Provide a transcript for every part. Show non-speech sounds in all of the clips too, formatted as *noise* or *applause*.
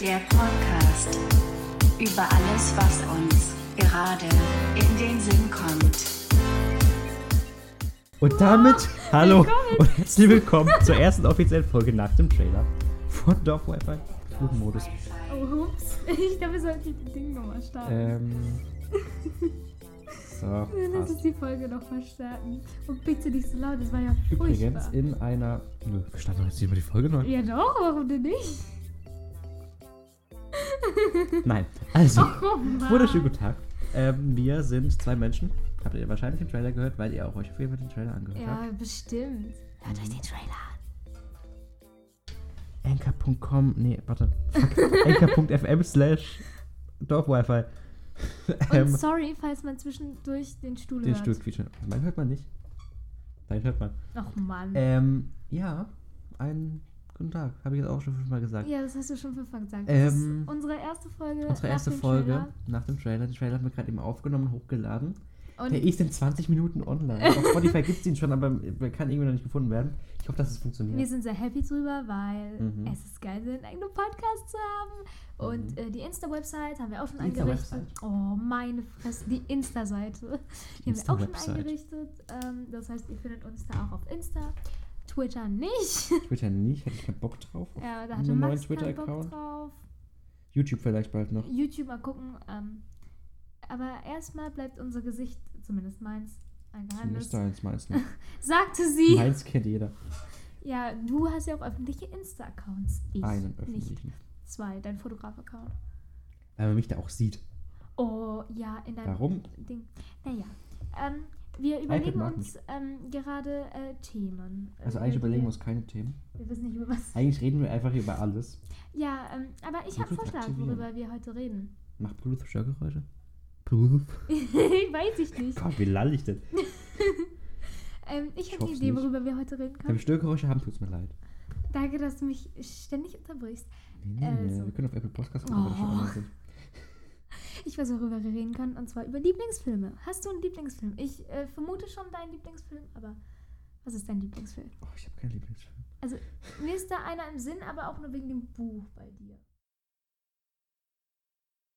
Der Podcast über alles, was uns gerade in den Sinn kommt. Und damit hallo und herzlich willkommen zur ersten offiziellen Folge nach dem Trailer von Dorf Wi-Fi Flugmodus. Oh, ups. *laughs* Ich glaube, wir sollten die Ding nochmal starten. Ähm. *laughs* So. Dann lass uns die Folge noch mal starten. Und bitte nicht so laut, das war ja Übrigens furchtbar. in einer. Nö, wir starten doch jetzt nicht über die Folge neu. Ja doch, warum denn nicht? *laughs* Nein. Also, Oh wunderschönen guten Tag. Ähm, wir sind zwei Menschen. Habt ihr wahrscheinlich den Trailer gehört, weil ihr auch euch auf jeden Fall den Trailer angehört habt. Ja, bestimmt. Hört euch den Trailer an. Anchor.com, nee, warte. *laughs* Anchor.fm slash Dorf-Wi-Fi. *laughs* Und Ähm, sorry, falls man zwischendurch den Stuhl den hört. Stuhl quietschen. Nein, hört man nicht. Nein, hört man. Ach Mann. Ähm, ja, einen guten Tag. Habe ich jetzt auch schon fünfmal gesagt. ja, das hast du schon fünfmal gesagt. Ähm, das ist unsere erste Folge. Unsere erste Folge Trailer. nach dem Trailer. Den Trailer haben wir gerade eben aufgenommen und hochgeladen. Und Der ist in 20 Minuten online. Auf Spotify *laughs* gibt es ihn schon, aber er kann irgendwie noch nicht gefunden werden. Ich hoffe, dass es funktioniert. Wir sind sehr happy drüber, weil Mhm. es ist geil, einen eigenen Podcast zu haben. Und Mhm. äh, die Insta-Website haben wir auch schon Die eingerichtet. Oh, meine Fresse. Die Insta-Seite. Die, haben wir auch schon eingerichtet. Ähm, das heißt, ihr findet uns da auch auf Insta. Twitter nicht. *laughs* Twitter nicht, hätte ich keinen Bock drauf. ja, da hatte neuen Max keinen Bock Twitter-Account? drauf. YouTube vielleicht bald noch. YouTube mal gucken. Ähm, aber erstmal bleibt unser Gesicht, zumindest meins, ein Geheimnis. Zumindest deins, meins nicht. *laughs* Sagte sie. Meins kennt jeder. Ja, du hast ja auch öffentliche Insta-Accounts. Ich Einen nicht. öffentlichen. Zwei, dein Fotograf-Account. Weil man mich da auch sieht. Oh, ja, in deinem Warum? Ding. Naja, ähm, wir überlegen uns ähm, gerade äh, Themen. Also Äh, eigentlich wir, überlegen wir uns keine Themen. Wir wissen nicht über was. Eigentlich reden wir einfach über alles. Ja, ähm, aber ich habe einen Vorschlag, aktivieren. worüber wir heute reden. Macht Bluetooth Bluetooth? *laughs* Weiß ich nicht. Gott, wie lall ich denn? *laughs* Ähm, ich Ich habe eine Idee, nicht. worüber wir heute reden Wenn wir können. Störgeräusche haben, tut's mir leid. Danke, dass du mich ständig unterbrichst. Nee, nee, Also. wir können auf Apple Podcast gucken, wir schon Oh. online sind. *laughs* Ich weiß, worüber wir reden können, und zwar über Lieblingsfilme. Hast du einen Lieblingsfilm? Ich äh, vermute schon deinen Lieblingsfilm, aber was ist dein Lieblingsfilm? Oh, ich habe keinen Lieblingsfilm. Also, mir ist da einer im Sinn, aber auch nur wegen dem Buch bei dir.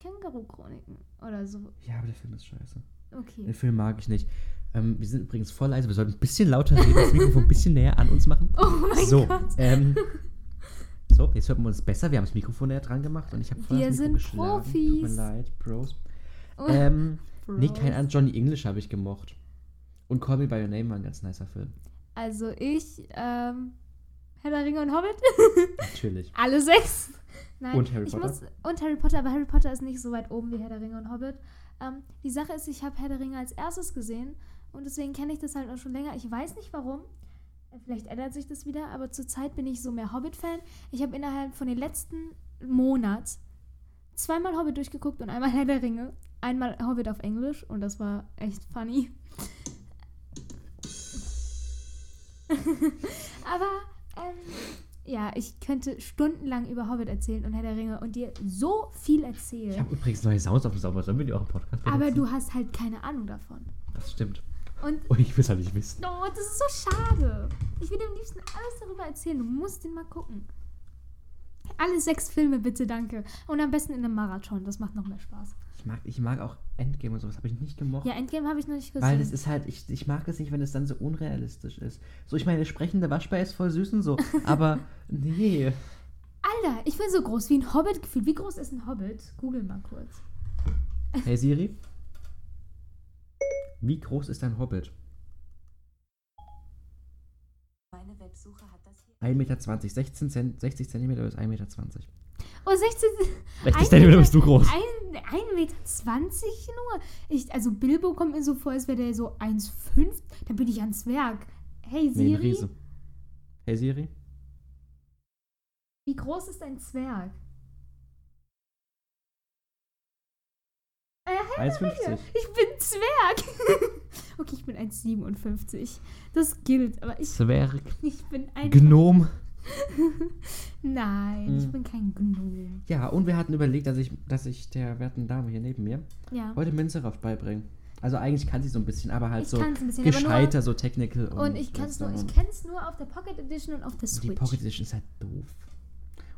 Känguru-Chroniken oder so. Ja, aber der Film ist scheiße. Okay. Den Film mag ich nicht. Ähm, wir sind übrigens voll leise. Wir sollten ein bisschen lauter reden, das Mikrofon ein bisschen näher an uns machen. Oh mein so, Gott. Ähm, so, jetzt hört man uns besser. Wir haben das Mikrofon näher dran gemacht und ich habe voll Wir das Mikro sind geschlagen. Tut Profis. mir leid, Pros. Oh, Ähm, nee, Bros. kein an Johnny English habe ich gemocht. Und Call Me By Your Name war ein ganz nicer Film. Also ich, ähm, Herr der Ringe und Hobbit. Natürlich. *laughs* Alle sechs. Nein, Und Harry ich Potter? Muss, und Harry Potter, aber Harry Potter ist nicht so weit oben wie Herr der Ringe und Hobbit. Ähm, die Sache ist, ich habe Herr der Ringe als erstes gesehen und deswegen kenne ich das halt auch schon länger. Ich weiß nicht warum. Vielleicht ändert sich das wieder, aber zurzeit bin ich so mehr Hobbit-Fan. Ich habe innerhalb von den letzten Monat zweimal Hobbit durchgeguckt und einmal Herr der Ringe. Einmal Hobbit auf Englisch und das war echt funny. *laughs* aber ähm, ja, ich könnte stundenlang über Hobbit erzählen und Herr der Ringe und dir so viel Ich erzählen. habe übrigens neue Sounds auf dem Sauber. Sollen wir die auch im Podcast Aber benutzen? du hast halt keine Ahnung davon. Das stimmt. Und Und ich will es halt nicht wissen. oh, das ist so schade. Ich will dir am liebsten alles darüber erzählen. Du musst den mal gucken. Alle sechs Filme bitte, danke. Und am besten in einem Marathon. Das macht noch mehr Spaß. Ich mag, ich mag auch Endgame und sowas. Habe ich nicht gemocht. Ja, Endgame habe ich noch nicht gesehen. Weil das ist halt, ich, ich mag es nicht, wenn es dann so unrealistisch ist. So, ich meine, sprechende Waschbär ist voll süß und so, *laughs* aber nee. Alter, ich bin so groß wie ein Hobbit gefühlt. Wie groß ist ein Hobbit? Google mal kurz. Hey Siri? *laughs* Wie groß ist ein Hobbit? Meine Websuche hat das hier. 1,20 Meter, 16 Cent, 60 Zentimeter bis 1,20 Meter. Oh, 16. 60 Ein Zentimeter Meter- bist du groß. Ein, 1,20 Meter nur. Ich, also Bilbo kommt mir so vor, als wäre der so 1,5. Dann bin ich ein Zwerg. Hey Nee, ein Siri, Riese. Hey Siri? wie groß ist ein Zwerg? Äh, der 1,50. Ringe, Ich bin Zwerg. *laughs* okay, ich bin 1,57. Das gilt, aber ich, Zwerg. *laughs* ich bin ein Gnom. *laughs* Nein, ich Mm. bin kein Gnome. Ja, und wir hatten überlegt, dass ich, dass ich der werten Dame hier neben mir Ja. heute Minzeroft beibringen. Also eigentlich kann sie so ein bisschen, aber halt Ich so bisschen, nur- gescheiter, so technical. Und ich kann's nur, ich und kenn's nur auf der Pocket Edition und auf der die Switch. Pocket Edition ist halt doof.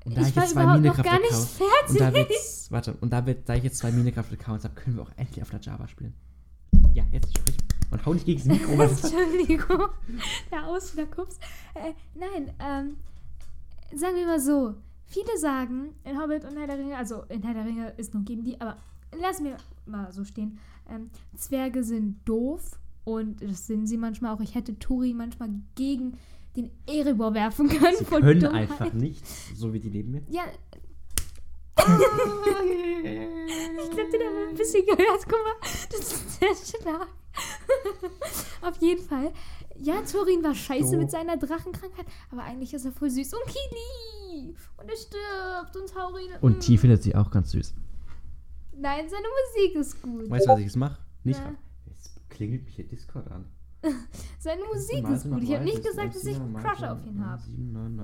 Und da ich ich jetzt zwei Minecraft-Accounts und da fertig. wird's, warte, und da wird, da ich jetzt zwei Minecraft-Accounts habe, können wir auch endlich auf der Java spielen. Ja, jetzt sprich. Und hau nicht gegen das Mikro, was? *laughs* Entschuldigung, der Ausschlagkups. Äh, nein, ähm, sagen wir mal so. Viele sagen in Hobbit und Herr der Ringe, also in Herr der Ringe ist nur geben die, aber lassen wir mal so stehen. Ähm, Zwerge sind doof und das sind sie manchmal auch. Ich hätte Turi manchmal gegen den Erebor werfen können. Sie können Dummheit. einfach nichts, so wie die neben mir. Ja. ich glaube, den haben wir ein bisschen gehört. Guck mal, das ist sehr stark. *laughs* Auf jeden Fall. Ja, Thorin war scheiße So. mit seiner Drachenkrankheit, aber eigentlich ist er voll süß. Und Kili! Und er stirbt. Und Taurin. Und mm. T findet sie auch ganz süß. Nein, seine Musik ist gut. Weißt du, was ich jetzt mache? Nicht. Ja. Jetzt klingelt mich hier Discord an. *laughs* Seine Musik ist gut. Ich habe nicht gesagt, dass ich einen Crush auf ihn habe.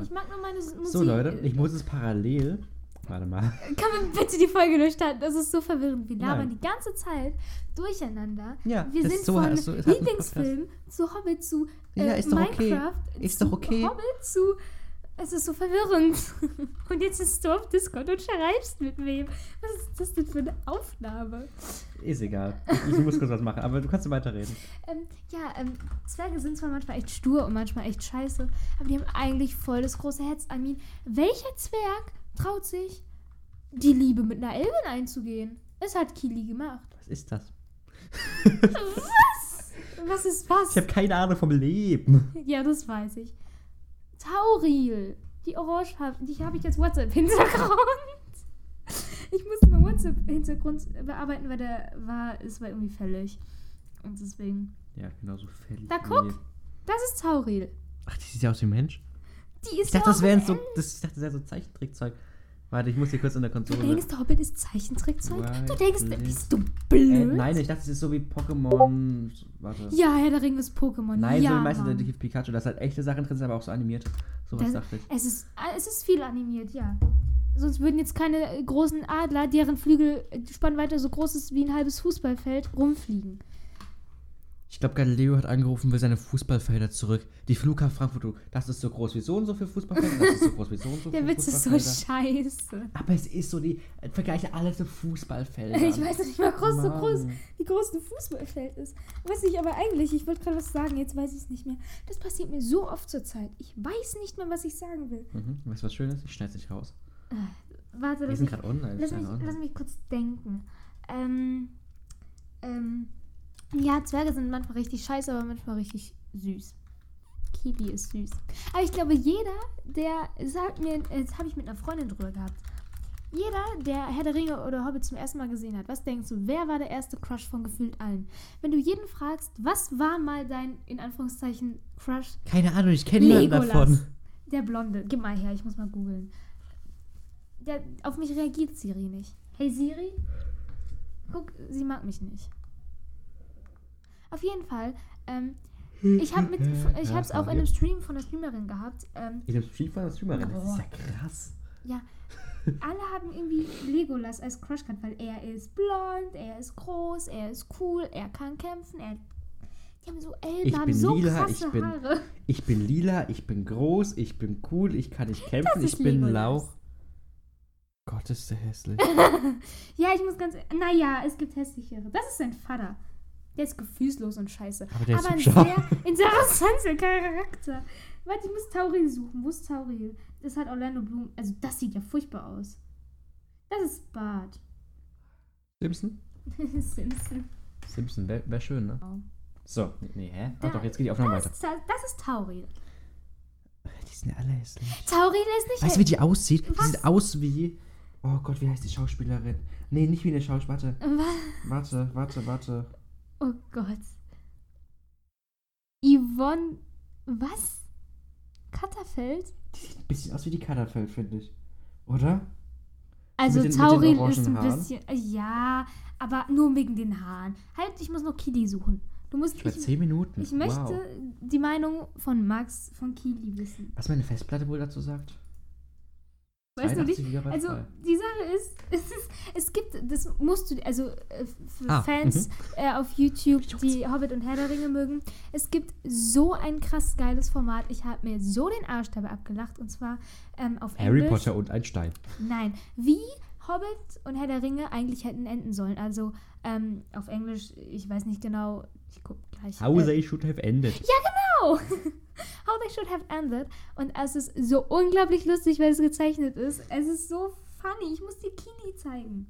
Ich mag nur meine Musik. So Leute, ich muss es parallel. Warte mal. Kann man bitte die Folge durchstarten? Das ist so verwirrend. Wir labern Nein. die ganze Zeit durcheinander. Ja, wir sind ist so- von also, Lieblingsfilm zu Hobbit zu äh, Ja, ist doch okay. Minecraft Ist zu doch okay. Hobbit zu es ist so verwirrend. *laughs* Und jetzt bist du auf Discord und schreibst mit wem. Was ist das denn für eine Aufnahme? Ist egal. Ich, ich muss kurz was machen, aber du kannst weiterreden. Ähm, ja, ähm, Zwerge sind zwar manchmal echt stur und manchmal echt scheiße, aber die haben eigentlich voll das große Herz. Armin, welcher Zwerg traut sich, die Liebe mit einer Elbin einzugehen? Es hat Kili gemacht. Was ist das? Was? Was ist was? Ich habe keine Ahnung vom Leben. Ja, das weiß ich. Tauril. Die Orangefarbe, die habe ich als WhatsApp-Hintergrund. Ich musste meinen WhatsApp-Hintergrund bearbeiten, weil der war, es war irgendwie fällig. Und deswegen. Ja, genau so fällig. Da guck. Das ist Tauril. Ach, die sieht ja aus wie ein Mensch. Die ist Ich dachte, das wären so, das, ich dachte, das wäre so Zeichentrickzeug. Warte, ich muss hier kurz in der Du Konsole. denkst, Hobbit ist Zeichentrickzeug? Du denkst, bist du äh, blöd? nein, ich dachte, es ist so wie Pokémon. Warte. Ja, Herr der Ringe ist Pokémon. Nein, ja, so wie Meister Mann. Detektiv Pikachu. Da ist halt echte Sachen drin, sind aber auch so animiert. Sowas Das, dachte ich. es, ist, es ist viel animiert, ja. Sonst würden jetzt keine äh, großen Adler, deren Flügel äh, Spannweite so groß ist wie ein halbes Fußballfeld, rumfliegen. Ich glaube, Galileo hat angerufen, will seine Fußballfelder zurück. Die Flughafen Frankfurt, du, das ist so groß wie so und so für Fußballfelder, das ist so groß wie so und so *laughs* Der Witz ist so Fußballfelder. scheiße. Aber es ist so, die äh, vergleiche alles mit Fußballfeldern. Ich weiß nicht mal groß, so groß, wie groß ein Fußballfeld ist. Weiß ich aber eigentlich, ich wollte gerade was sagen, jetzt weiß ich es nicht mehr. Das passiert mir so oft zur Zeit. Ich weiß nicht mehr, was ich sagen will. Mhm. Weißt du, was Schönes? Ich schneide es nicht raus. Warte, Wir sind gerade online. lass, wir mich, sind online. lass mich kurz denken. Ähm, ähm, ja, Zwerge sind manchmal richtig scheiße, aber manchmal richtig süß. Kiwi ist süß. Aber ich glaube, jeder, der, das hat mir, das habe ich mit einer Freundin drüber gehabt. Jeder, der Herr der Ringe oder Hobbit zum ersten Mal gesehen hat, was denkst du, wer war der erste Crush von gefühlt allen? Wenn du jeden fragst, was war mal dein, in Anführungszeichen, Crush? Keine Ahnung, ich kenne niemanden davon. Der Blonde. Gib mal her, ich muss mal googeln. Der, auf mich reagiert Siri nicht. Hey Siri? Guck, sie mag mich nicht. Auf jeden Fall, ähm, ich habe mit, *laughs* ich habe es auch in einem Stream von der Streamerin gehabt. Ähm, In dem Stream von der Streamerin. Das ist ja krass. ja, *laughs* alle haben irgendwie Legolas als Crush gehabt, weil er ist blond, er ist groß, er ist cool, er kann kämpfen, er. Die haben so Elben, Ich haben bin so lila, krasse ich bin- Haare. Ich bin lila, ich bin groß, ich bin cool, ich kann nicht kämpfen, Das ist ich bin Legolas. Lauch. Gott, ist der hässlich. *laughs* Ja, ich muss ganz. Naja, es gibt hässlichere. Das ist sein Vater. Der ist gefühlslos und scheiße. Aber der ist ein hübscher. sehr interessanter Charakter. Warte, ich muss Tauril suchen. Wo ist Tauril? Das hat Orlando Bloom. Also, das sieht ja furchtbar aus. Das ist Bart. Simpson? *laughs* Simpson. Simpson, wäre wär schön, ne? Wow. So, nee, hä? Da- doch, jetzt geht die Aufnahme weiter. ist, das ist Tauril. Die sind ja alle hässlich. Tauril ist nicht. Weißt du, wie die aussieht? Die Was? sieht aus wie. Oh Gott, wie heißt die Schauspielerin? Nee, nicht wie eine Schauspielerin. Warte, warte, warte, warte. Oh Gott. Yvonne. Was? Katterfeld? Die sieht ein bisschen aus wie die Katterfeld, finde ich. Oder? Also den- orangen ist ein bisschen. Ja, aber nur wegen den Haaren. Halt, ich muss noch Kili suchen. Du musst. Ich 10 Minuten. ich möchte Wow. die Meinung von Max von Kili wissen. Was meine Festplatte wohl dazu sagt? Weißt du nicht? 82 GB Also die Sache ist, *laughs* es, ist, es gibt, das musst du, also äh, für Ah, Fans äh, auf YouTube, die Hobbit und Herr der Ringe mögen, es gibt so ein krass geiles Format. Ich habe mir so den Arsch dabei abgelacht und zwar ähm, auf Harry Englisch. Potter und ein Stein. Nein, wie Hobbit und Herr der Ringe eigentlich hätten enden sollen. Also ähm, auf Englisch, ich weiß nicht genau, ich guck gleich. How äh, they should have ended. Genau! *laughs* How they should have ended. Und es ist so unglaublich lustig, weil es gezeichnet ist. Es ist so funny. Ich muss dir Kili zeigen.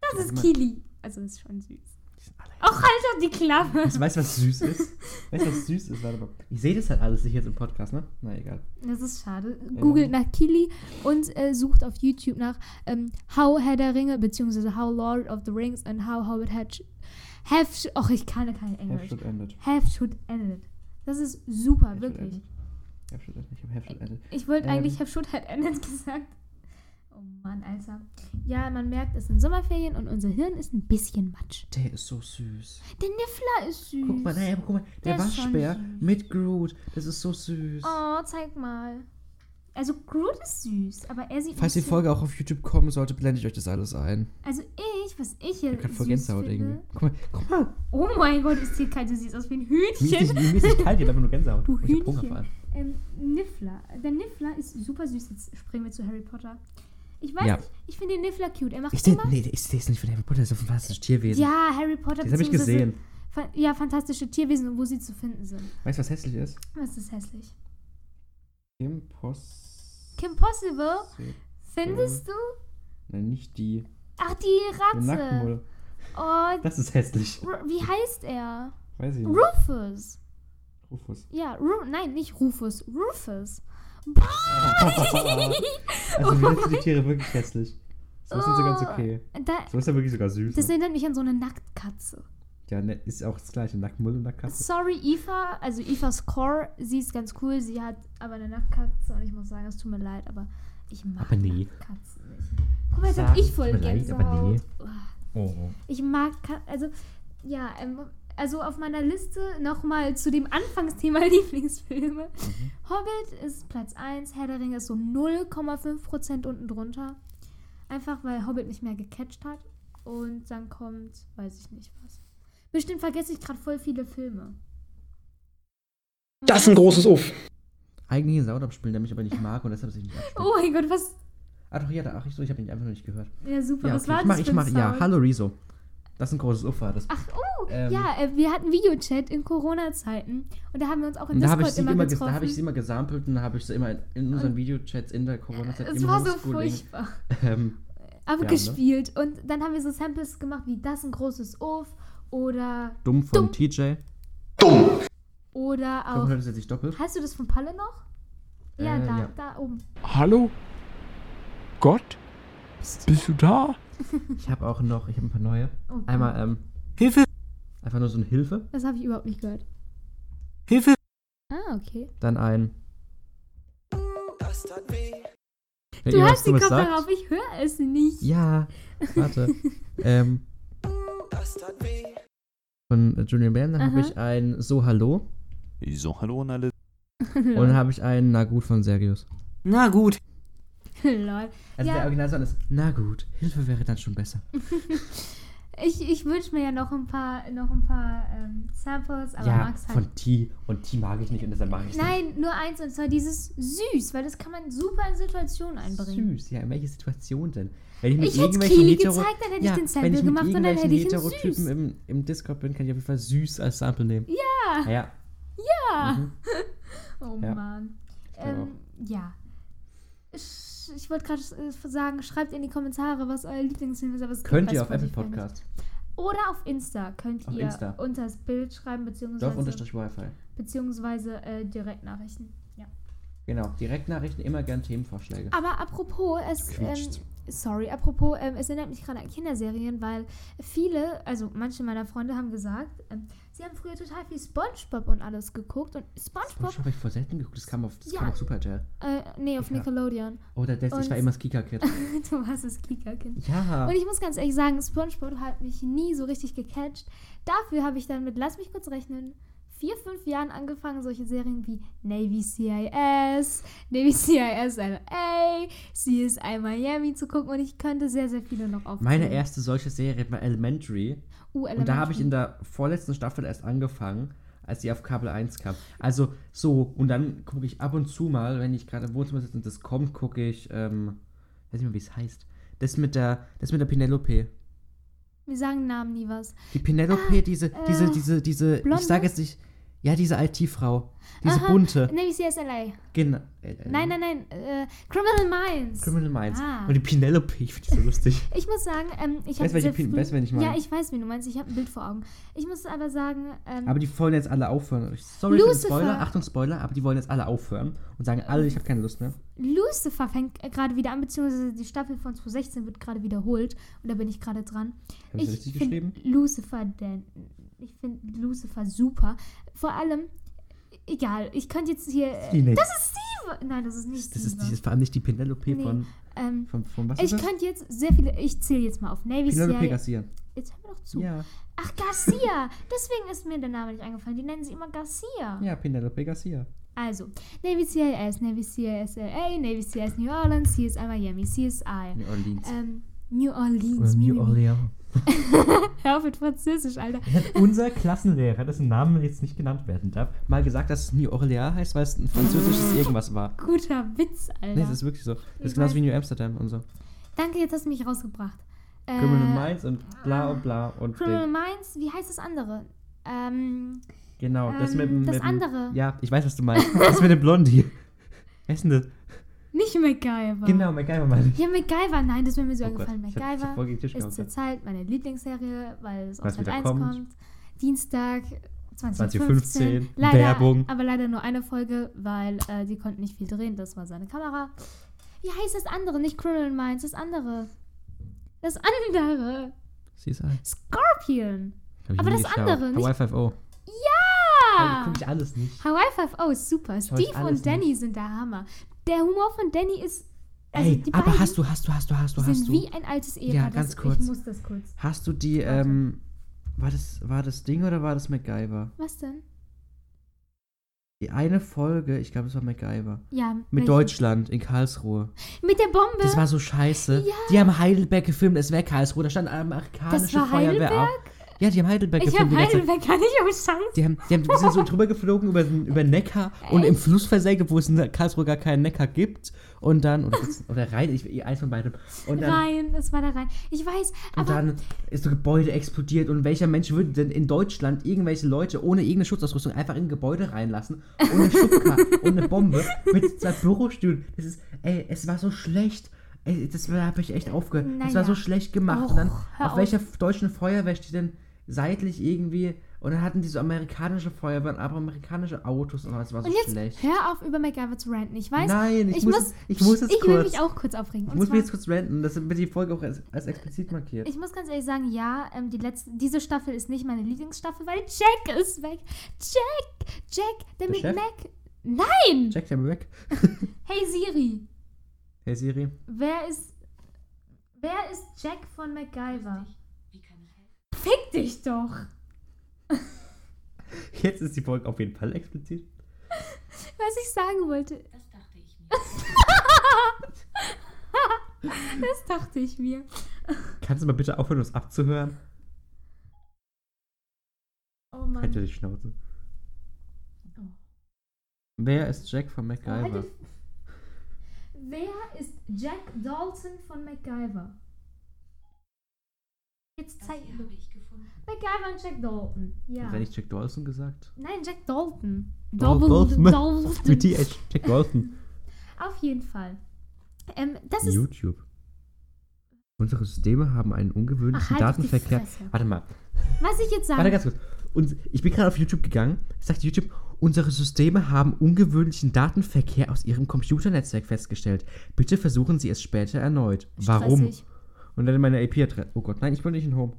Das Warte ist. Kili. Also ist schon süß. Auch halt doch die Klappe. Weißt du, was süß *laughs* ist? Weißt du, was süß ist? Warte mal. Ich sehe das halt alles nicht jetzt im Podcast, ne? Na egal. Das ist schade. Googelt nach Kili und äh, sucht auf YouTube nach ähm, How Herr der Ringe, beziehungsweise How Lord of the Rings and How Hobbit had have sh- Och, ich kann kein Have Englisch. should ended. Have should ended. Das ist super, Have should wirklich. Have should ended. Ich habe have should ended. Ich wollte Ähm. eigentlich have should had ended *laughs* gesagt. Oh Mann, Alter. Ja, man merkt, es sind Sommerferien und unser Hirn ist ein bisschen matsch. Der ist so süß. Der Niffler ist süß. Guck mal, naja, guck mal. Der, Der Waschbär mit Groot. Das ist so süß. Oh, zeig mal. Also Groot ist süß, aber er sieht Falls die Folge auch auf YouTube kommen sollte, blende ich euch das alles ein. Also ich, was ich hier Ich kann voll Gänsehaut irgendwie. Guck mal, guck mal. Oh mein Gott, ist hier kalt. Du siehst aus wie ein Hühnchen. mir ist nicht kalt, ich habe einfach nur Gänsehaut. *laughs* Du ich Hühnchen. Ähm, Niffler. Der Niffler ist super süß. Jetzt springen wir zu Harry Potter. Ich weiß Ja. nicht, ich finde den Niffler cute. Er macht Ist der, immer... nee, ist, der ist nicht von Harry Potter, der ist ein fantastisches Tierwesen. Ja, Harry Potter. Das habe ich gesehen. Ja, fantastische Tierwesen und wo sie zu finden sind. Weißt du, was hässlich ist? Was ist hässlich? Impossible. Kim Possible? Findest du? Nein, nicht die. Ach, die Ratze. Oh, Das ist hässlich. Wie heißt er? Weiß ich nicht. Rufus. Rufus. Ja, Ru nein, nicht Rufus. Rufus. *laughs* Also, mir sind die Tiere wirklich hässlich. So sind sie ganz okay. Da, So ist er wirklich sogar süß. das Ne? erinnert mich an so eine Nacktkatze. Ja, ne, ist auch das gleiche. Nacktmull und Nacktkatze. Sorry, Eva, also Evas Core, sie ist ganz cool. Sie hat aber eine Nacktkatze und ich muss sagen, es tut mir leid, aber ich mag Aber nee. Katzen nicht. Guck mal, jetzt hab ich voll leid, Gänsehaut. aber nee. Uah. Oh. Ich mag, Ka also, ja, ähm, also auf meiner Liste nochmal zu dem Anfangsthema *laughs* Lieblingsfilme. Mhm. Hobbit ist Platz 1, Herr der Ringe ist so 0,5% unten drunter. Einfach weil Hobbit nicht mehr gecatcht hat. Und dann kommt, weiß ich nicht was. Bestimmt vergesse ich gerade voll viele Filme. Das ist ein großes Uff. Eigentlich ein Sound abspielen, der mich aber nicht mag und deshalb sich nicht abspielt. Oh mein Gott, was? Ah doch, ja, da, ach ich so, ich habe ihn einfach noch nicht gehört. Ja, super. Ja, was okay, war ich mach, das ich mach, ja, hallo Rezo. Das ist ein großes Ufer. Das, Ach, oh, Ähm, ja, äh, wir hatten Videochat in Corona-Zeiten und da haben wir uns auch in und da habe ich, Discord sie immer immer getroffen. da hab ich sie immer gesampelt und da habe ich sie immer in, in unseren Videochats in der Corona-Zeit es war so furchtbar. Ähm, abgespielt. Und dann haben wir so Samples gemacht wie das ein großes Uff oder dumm von Dumm. TJ. oder Ich hoffe, auch. es jetzt nicht doppelt. Hast du das von Palle noch? Ja, Äh, da, ja. da oben. Hallo? Gott? Bist du da? *laughs* Ich habe auch noch, ich habe ein paar neue. Gott. Einmal, ähm, Hilfe! einfach nur so eine Hilfe. Das habe ich überhaupt nicht gehört. Hilfe! Ah, okay. Dann ein. Wenn Du hast die Kopfhörer auf, ich höre es nicht. Ja, warte. *laughs* ähm, von Julian Bam, dann habe ich ein So Hallo. So, hallo an alle. *laughs* Und dann habe ich ein Na gut von Sergius. Na gut. *laughs* Lol. Also Ja. der Originalsong ist Na gut, Hilfe wäre dann schon besser. *laughs* Ich, ich wünsche mir ja noch ein paar, noch ein paar ähm, Samples, aber ja, Max halt. von T. Und T mag ich nicht und deshalb mache ich Nein, nur eins und zwar dieses süß, weil das kann man super in Situationen nicht. einbringen. Süß, ja, in welche Situation denn? Wenn ich mit Ich hätte irgendwelchen Kili Hetero- gezeigt, dann hätte ja, ich den Sample ich gemacht und dann hätte ich. Heterotypen im, im Discord bin, kann ich auf jeden Fall süß als Sample nehmen. Ja. Ja. Ja. Mhm. *laughs* Ich, wollte gerade äh, sagen, schreibt in die Kommentare, was euer Lieblingsfilm ist, aber es Könnt ihr auf Apple. Podcast. Oder auf Insta könnt Auf ihr Insta. unter das Bild schreiben, beziehungsweise, unterstrich Wi-Fi. beziehungsweise äh, Direktnachrichten. Ja. Genau, Direktnachrichten, immer gern Themenvorschläge. Aber apropos, es, ähm. Sorry, apropos, ähm, es erinnert mich gerade an Kinderserien, weil viele, also manche meiner Freunde haben gesagt, ähm, sie haben früher total viel Spongebob und alles geguckt und Das Spongebob, habe ich vor selten geguckt, das kam auf, das Ja. kam auf Super RTL. äh, nee, auf. Nickelodeon. Oder das, ich war immer *laughs* das Kika-Kid. du hast das Kika-Kind. Ja. Und ich muss ganz ehrlich sagen, SpongeBob hat mich nie so richtig gecatcht. Dafür habe ich dann mit, lass mich kurz rechnen, vier, fünf Jahren angefangen, solche Serien wie Navy CIS, Navy CIS LA, CSI Miami zu gucken und ich könnte sehr, sehr viele noch aufzählen. Meine erste solche Serie war Elementary. uh, Und da habe ich Elementary. in der vorletzten Staffel erst angefangen, als die auf Kabel 1 kam. Also so, und dann gucke ich ab und zu mal, wenn ich gerade im Wohnzimmer sitze und das kommt, gucke ich, ähm, weiß nicht mehr, wie es heißt. Das mit der, das mit der Penelope. Wir sagen Namen nie was. Die Penelope, diese, diese, äh, diese, diese, Blonde? ich sage jetzt nicht, ja, diese IT-Frau. Diese Aha, bunte. Navy CIS LA. Genau. äh, Nein, nein, nein. Äh, Criminal Minds. Criminal Minds. Ah. Und die Penelope, ich finde die so lustig. *laughs* Ich muss sagen, ähm, ich Weißt habe du, weißt du, wen ich meine? Ja, ich weiß, wie du meinst. Ich habe ein Bild vor Augen. Ich muss aber sagen, ähm, Aber die wollen jetzt alle aufhören. Sorry für den Lucifer. Spoiler, Achtung Spoiler, aber die wollen jetzt alle aufhören und sagen alle, ich habe keine Lust mehr. Lucifer fängt äh, gerade wieder an, beziehungsweise die Staffel von 2016 wird gerade wiederholt. Und da bin ich gerade dran. Habe ich richtig geschrieben? Lucifer, denn ich finde Lucifer super. Vor allem, egal, ich könnte jetzt hier. nicht. Das ist Steve! Nein, das ist nicht Das Steve. ist, das ist vor allem nicht die Penelope Nee. von, ähm, von, von was ich könnte jetzt sehr viele. Ich zähle jetzt mal auf. Navy Penelope CIA. Garcia. Jetzt hör mir doch zu. Ja, Ach, Garcia! Deswegen ist mir der Name nicht eingefallen. Die nennen sie immer Garcia. ja, Penelope Garcia. Also, Navy CIS, Navy CIS LA, Navy CIS New Orleans, CSI Miami, CSI. New Orleans. Ähm, New Orleans. Oder New. Orleans. *laughs* Hör auf mit Französisch, Alter. Hat unser Klassenlehrer, dessen Name jetzt nicht genannt werden darf, mal gesagt, dass es New Orleans heißt, weil es ein französisches irgendwas war. Guter Witz, Alter. Nee, das ist wirklich so. Das Ich ist genauso wie New Amsterdam und so. Danke, jetzt hast du mich rausgebracht. Äh, Criminal Minds und bla und bla und Criminal Ding. Minds, wie heißt das andere? Ähm, Genau, das ähm, mit dem. das mit dem- andere. Ja, ich weiß, was du meinst. Das mit dem Blondie. *laughs* Wer ist denn das? Nicht MacGyver. Genau, MacGyver meine ich. Ja, MacGyver, nein, das wäre mir so Oh Gott, eingefallen. ich hab- ich hab MacGyver ist zurzeit meine Lieblingsserie, weil es auf Sat wieder 1 kommt. kommt. Dienstag 2015. 2015, Leider, Werbung. Aber leider nur eine Folge, weil äh, die konnten nicht viel drehen. Das war seine Kamera. Wie heißt das andere? Nicht Criminal Minds, das andere. Das andere. CSI. Scorpion. Hab ich Aber das andere, nicht- Hawaii 5 Ja! Guck ich alles nicht. Hawaii 5 ist super. Schau Steve und Danny sind der Hammer. Der Humor von Danny ist. Also Ey, aber hast du, hast du, hast du, hast du, hast du. wie ein altes Ehepaar. Ja, ganz das, kurz. Ich muss das kurz. Hast du die, Warte. ähm, war das, war das Ding oder war das MacGyver? Was denn? Die eine Folge, ich glaube, es war MacGyver. Ja. Mit welche? Deutschland in Karlsruhe. Mit der Bombe. Das war so scheiße. Ja. Die haben Heidelberg gefilmt, es wäre Karlsruhe. Da stand amerikanische Das war Feuerwehr Heidelberg? auch. Ja, die haben Heidelberg ich habe. Heidelberg gar nicht umschanzt. Die haben, die haben die sind so drüber geflogen über, den- über den Neckar und im Fluss versenkt, obwohl es in Karlsruhe gar keinen Neckar gibt. Und dann, oder, oder Rhein, ich, eins von beidem. Und dann, Rein, es war da rein. Ich weiß, und aber dann ist so Gebäude explodiert. Und welcher Mensch würde denn in Deutschland irgendwelche Leute ohne irgendeine Schutzausrüstung einfach in ein Gebäude reinlassen? Ohne Schubkar und *laughs* eine Bombe mit zwei Bürostühlen. Das ist, ey, es war so schlecht. Ey, das habe ich echt aufgehört. Es Naja. war so schlecht gemacht. Och, und dann, auf auf. welcher deutschen Feuerwehr steht denn seitlich irgendwie. Und dann hatten die so amerikanische Feuerwehren, aber amerikanische Autos. Und das war so und jetzt schlecht. hör auf über MacGyver zu ranten. Ich weiß, Nein, ich, ich muss, muss, ich muss jetzt ich will kurz. mich auch kurz aufregen. ich muss mich jetzt kurz ranten. Das wird die Folge auch als, als explizit markiert. ich muss ganz ehrlich sagen, ja, ähm, die letzte, diese Staffel ist nicht meine Lieblingsstaffel, weil Jack ist weg. Jack, Jack, der, Der mit Chef? Mac. Nein! Jack der weg. *laughs* Hey Siri, Hey Siri. wer ist, wer ist Jack von MacGyver? Fick dich doch! Jetzt ist die Folge auf jeden Fall explizit. Was ich sagen wollte. Das dachte ich mir. *laughs* Das dachte ich mir. Kannst du mal bitte aufhören, uns abzuhören? Oh Mann. Halt dir die Schnauze. Oh. Wer ist Jack von MacGyver? Wer ist Jack Dalton von MacGyver? Jetzt zeig hier habe ich gefunden. MacGyver und Jack Dalton. Ja. Hat er nicht Jack Dawson gesagt? Nein, Jack Dalton. Dal- Dalton. Dalton. *laughs* Mit Dalton. TH. Jack Dawson. *laughs* Auf jeden Fall. Ähm, das ist. YouTube. Unsere Systeme haben einen ungewöhnlichen Ach, halt Datenverkehr. Warte mal. Was ich jetzt Warte sage. ganz kurz. Und ich bin gerade auf YouTube gegangen. Ich sagte YouTube unsere Systeme haben ungewöhnlichen Datenverkehr aus Ihrem Computernetzwerk festgestellt. Bitte versuchen Sie es später erneut. Warum? Stressig. Und dann meine IP-Adresse. Oh Gott, nein, ich will nicht in Home.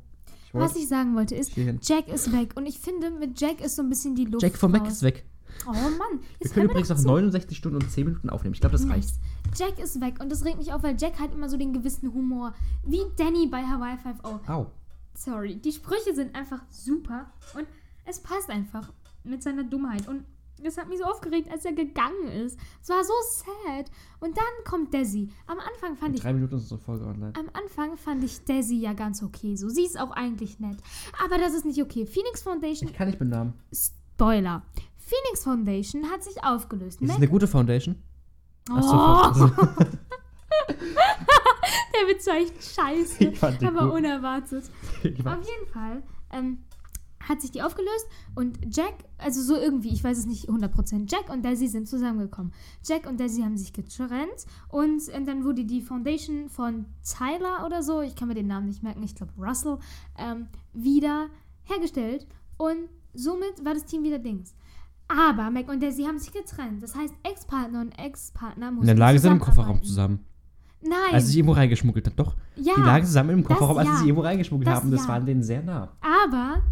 Ich Was ich sagen wollte ist. Jack ist weg. Und ich finde, mit Jack ist so ein bisschen die Luft Jack vom Mac ist weg. Oh Mann. Wir können übrigens noch zu. 69 Stunden und 10 Minuten aufnehmen. Ich glaube, das reicht. Nice. Jack ist weg und das regt mich auf, weil Jack hat immer so den gewissen Humor. Wie Danny bei Hawaii 5.0. Au. Sorry. Die Sprüche sind einfach super und es passt einfach mit seiner Dummheit. Und das hat mich so aufgeregt, als er gegangen ist. Es war so sad. Und dann kommt Desi. Am Anfang fand In ich drei Minuten ist unsere Folge online. am Anfang fand ich Desi ja ganz okay. So, sie ist auch eigentlich nett. Aber das ist nicht okay. Phoenix Foundation, Ich kann nicht benamen. Spoiler. Phoenix Foundation hat sich aufgelöst. Ist es Mac- eine gute Foundation? oh, Ach so, *laughs* *laughs* der Witz war echt scheiße. Ich fand aber gut. unerwartet. *laughs* Auf jeden Fall ähm, hat sich die aufgelöst und Jack, also so irgendwie, ich weiß es nicht 100%, Jack und Daisy sind zusammengekommen. Jack und Daisy haben sich getrennt und, äh, dann wurde die Foundation von Tyler oder so, ich kann mir den Namen nicht merken, ich glaube Russell, ähm, wieder hergestellt und somit war das Team wieder Dings. Aber Mac und Daisy haben sich getrennt. Das heißt, Ex-Partner und Ex-Partner mussten In der Lage sind im Kofferraum zusammen. Nein, Als sie sich irgendwo reingeschmuggelt haben. Doch. ja. Die lagen zusammen im Kofferraum, als ja. sie sich irgendwo reingeschmuggelt Das haben. Das ja. waren denen sehr nah. Aber,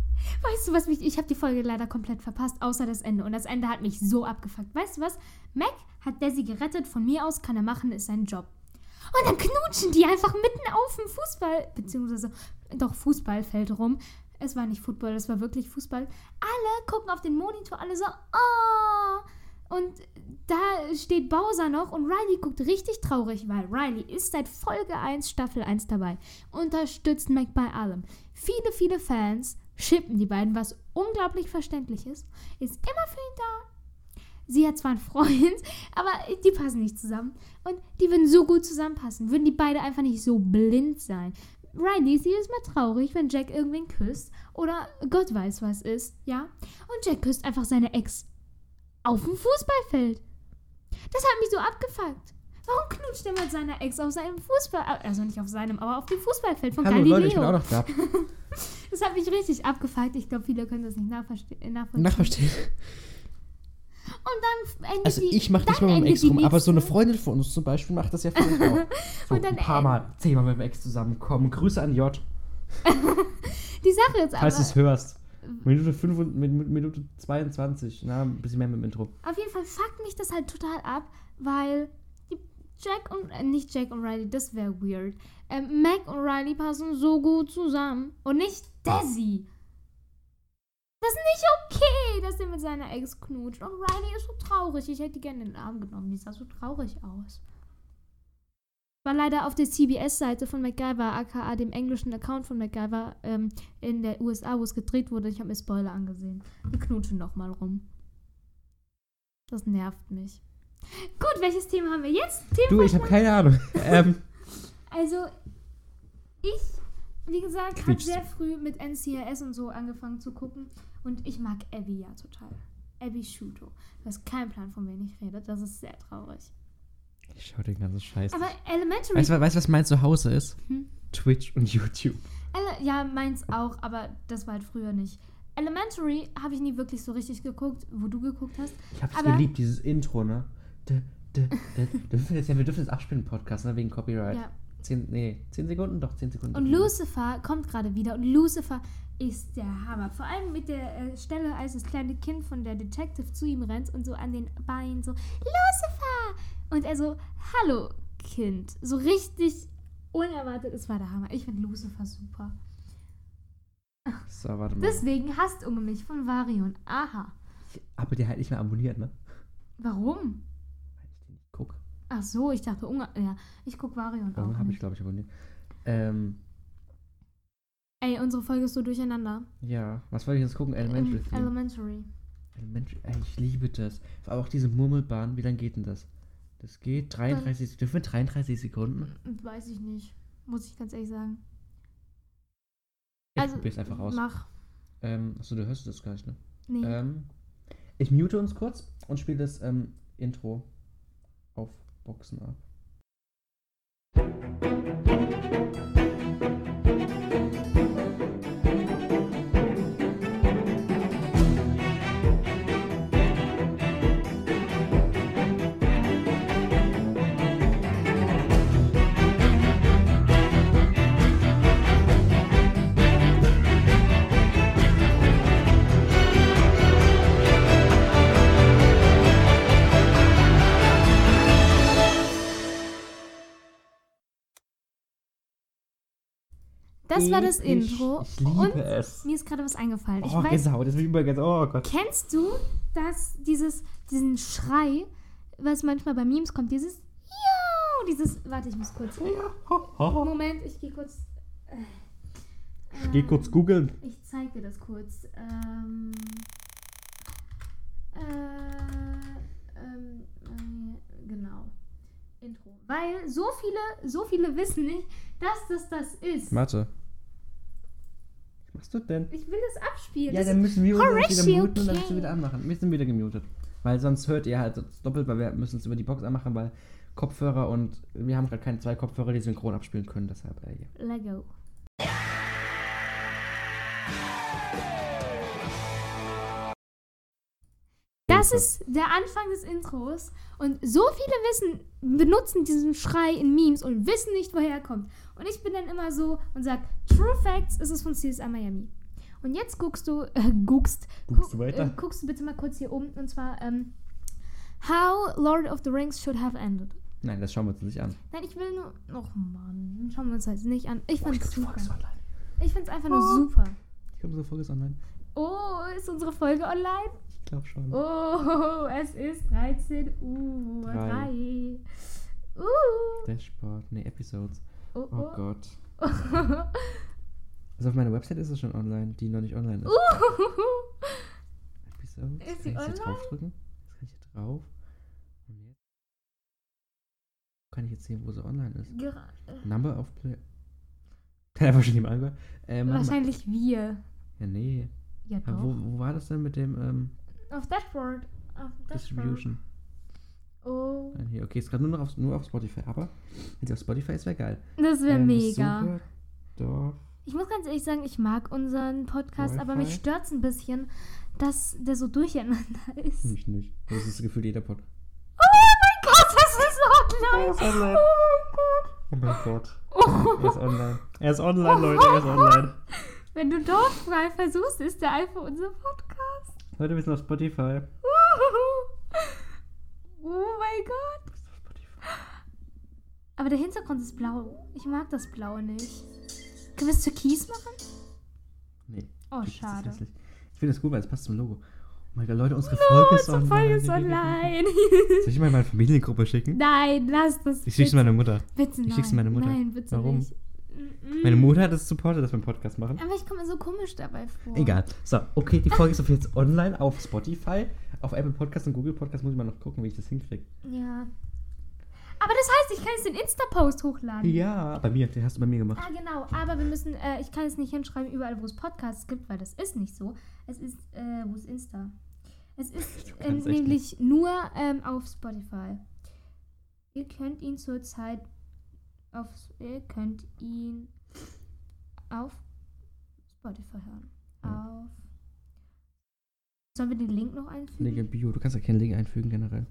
weißt du was mich, ich habe die Folge leider komplett verpasst, außer das Ende. Und das Ende hat mich so abgefuckt. Weißt du was? Mac hat Desi gerettet, von mir aus kann er machen, ist sein Job. Und dann knutschen die einfach mitten auf dem Fußball, beziehungsweise doch Fußballfeld rum. Es war nicht Football, es war wirklich Fußball. Alle gucken auf den Monitor, alle so, oh. Und da steht Bowser noch und Riley guckt richtig traurig, weil Riley ist seit Folge 1, Staffel 1 dabei. Unterstützt Mac bei allem. Viele, viele Fans schippen die beiden, was unglaublich verständlich ist. Ist immer für ihn da. Sie hat zwar einen Freund, *laughs* aber die passen nicht zusammen. Und die würden so gut zusammenpassen. Würden die beide einfach nicht so blind sein. Riley ist jedes Mal traurig, wenn Jack irgendwen küsst. Oder Gott weiß, was ist, ja? Und Jack küsst einfach seine Ex auf dem Fußballfeld. Das hat mich so abgefuckt. Warum knutscht er mit seiner Ex auf seinem Fußball... Also nicht auf seinem, aber auf dem Fußballfeld von Hallo Galileo. Leute, ich bin auch noch da. *laughs* Das hat mich richtig abgefuckt. Ich glaube, viele können das nicht nachverste- äh, nachvollziehen. Nachverstehen. Und dann endet Also die, ich mach nicht mal mit meinem endet Ex rum, aber so eine Freundin von uns zum Beispiel macht das ja vielleicht *laughs* auch. So Und dann ein paar Mal, zehnmal mit meinem Ex zusammenkommen. Grüße an J, *laughs* Die Sache ist aber... falls du es hörst. Minute 5 und Min- Minute 22. Na, ein bisschen mehr mit dem Intro. Auf jeden Fall fuckt mich das halt total ab, weil Jack und, äh, nicht Jack und Riley, das wäre weird. Ähm, Mac und Riley passen so gut zusammen. Und nicht Desi. Das ist nicht okay, dass er mit seiner Ex knutscht. Und Riley ist so traurig. Ich hätte die gerne in den Arm genommen. Die sah so traurig aus. War leider auf der CBS-Seite von MacGyver, aka dem englischen Account von MacGyver, ähm, in der USA, wo es gedreht wurde. Ich habe mir Spoiler angesehen. Die knutschen nochmal rum. Das nervt mich. Gut, welches Thema haben wir jetzt? Thema Du, ich habe keine Ahnung. *laughs* ähm, also, ich, wie gesagt, habe sehr früh mit NCIS und so angefangen zu gucken. Und ich mag Abby ja total. Abby Shuto. Du hast keinen Plan, von wem ich rede. Das ist sehr traurig. ich schau den ganzen Scheiß. Aber Elementary. Weißt du, weißt, was mein Zuhause ist? Hm? Twitch und YouTube. Ele ja, meins auch, aber das war halt früher nicht. Elementary habe ich nie wirklich so richtig geguckt, wo du geguckt hast. Ich hab's Aber- geliebt, dieses Intro, ne? Dürfen wir, jetzt, ja, wir dürfen jetzt abspielen im Podcast, ne? Wegen Copyright. Ja. Zehn, nee, 10 Sekunden? Doch, 10 Sekunden. Und. Lucifer kommt gerade wieder und Lucifer ist der Hammer. Vor allem mit der äh, Stelle, als das kleine Kind von der Detective zu ihm rennt und so an den Beinen so, Lucifer! Und er so, hallo Kind. So richtig unerwartet, es war der Hammer. Ich finde Lucifer super. So, warte mal. Deswegen hasst Unge mich von Varion. Aha. Ich habe die halt nicht mehr abonniert, ne? Warum? Weil ich den nicht guck. Ach so, ich dachte Unge. Ja, ich gucke Varion auch habe ich, glaube ich, abonniert? Ähm, Ey, unsere Folge ist so durcheinander. ja. Was wollte ich jetzt gucken? Elementary. Theme. Elementary. Elementary. Ey, ich liebe das. Aber auch diese Murmelbahn, wie lange geht denn das? Das geht 33, dürfen wir 33 Sekunden? Weiß ich nicht. Muss ich ganz ehrlich sagen. Ich Also, probier's einfach aus. Mach. Ähm, achso, du hörst das gar nicht, ne? Nee. Ähm, ich mute uns kurz und spiele das ähm, Intro auf poks nāk. Das war das. Intro. Ich liebe Und es. mir ist gerade was eingefallen. Ich Oh, weiß, Gänsehaut, das will ich über Oh Gott. kennst du das, dieses, diesen Schrei, was manchmal bei Memes kommt, dieses Ja, dieses, warte, ich muss kurz, Moment, ich gehe kurz, Ich geh kurz googeln. ich zeig dir das kurz, ähm, äh, ähm, äh, genau, Intro, weil so viele, so viele wissen nicht, dass das das ist. Warte. Machst du denn? Ich will das abspielen. Ja, das dann müssen wir uns wieder muten und dann müssen wir wieder anmachen. Wir sind wieder gemutet. Weil sonst hört ihr halt doppelt, weil wir müssen es über die Box anmachen, weil Kopfhörer und wir haben gerade keine zwei Kopfhörer, die synchron abspielen können, deshalb äh, ja. Lego. Das ist der Anfang des Intros und so viele wissen, benutzen diesen Schrei in Memes und wissen nicht, woher er kommt. Und ich bin dann immer so und sag, True Facts ist es von CSI Miami. Und jetzt guckst du, äh, guckst, Guckst du weiter? Äh, guckst du bitte mal kurz hier oben und zwar, ähm, How Lord of the Rings should have ended. Nein, das schauen wir uns nicht an. Nein, ich will nur. Och Mann, schauen wir uns das nicht an. Ich Oh, ich super. Ich find's einfach nur super. Ich glaube, unsere Folge ist online. Oh, ist unsere Folge online? Ich glaube schon. Oh, *laughs* es ist 13 Uhr. Drei. 3. Uh. Dashboard, nee, Episodes. Oh, Oh oh. Gott. *laughs* Also auf meiner Website ist es schon online, die noch nicht online ist. Uh. Episodes. Ist sie kann ich online? draufdrücken? Jetzt kann ich hier drauf. Und jetzt kann ich jetzt sehen, wo sie online ist. Gra- Number of Play. *laughs* Hat einfach schon jemand angehört. Mal. Wahrscheinlich wir. Ja, nee. Ja, Aber doch. wo, wo war das denn mit dem ähm, Auf Dashboard. Auf Dashboard. Distribution? Oh, Nein, hier. Okay, ist gerade nur noch auf, nur auf Spotify. Aber wenn sie auf Spotify ist, wäre geil. das wäre Ähm, mega. Suche. Ich muss ganz ehrlich sagen, ich mag unseren Podcast, aber mich stört es ein bisschen, dass der so durcheinander *laughs* ist. Mich nicht. Das ist gefühlt jeder Pod. Oh mein Gott, das ist online! Oh mein Oh mein Gott. Gott. Er ist online. Er ist online, Leute. Er ist online. Wenn du Dorffrei versuchst, ist der einfach unser Podcast. Leute, wir sind auf Spotify. Oh mein Gott. Aber der Hintergrund ist blau. Ich mag das Blaue nicht. Können wir es türkis machen? Nee. Oh, schade. Ich finde das gut, weil es passt zum Logo. Oh mein Gott, Leute, unsere Folge ist online. Folge ist online. *laughs* Soll ich mal in meine Familiengruppe schicken? Nein, lass das. Ich schick's meiner Mutter. Bitte nein. ich schick's meiner Mutter. Nein, bitte Warum? nicht. Mm-mm. Meine Mutter hat es supportet, dass wir einen Podcast machen. Aber ich komme so komisch dabei vor. Egal. So, okay, die Folge ist auf jetzt online auf Spotify. Auf Apple Podcast und Google Podcast muss ich mal noch gucken, wie ich das hinkriege. Ja. Aber das heißt, ich kann jetzt den Insta-Post hochladen. Ja, bei mir, den hast du bei mir gemacht. Ah, genau. Aber wir müssen, äh, ich kann es nicht hinschreiben, überall, wo es Podcasts gibt, weil das ist nicht so. Es ist, äh, wo ist Insta? Es ist echt nämlich nur ähm, auf Spotify. Ihr könnt ihn zurzeit auf, ihr könnt ihn auf Spotify hören. Ja. Auf. Sollen wir den Link noch einfügen? Link in Bio. Du kannst ja keinen Link einfügen generell.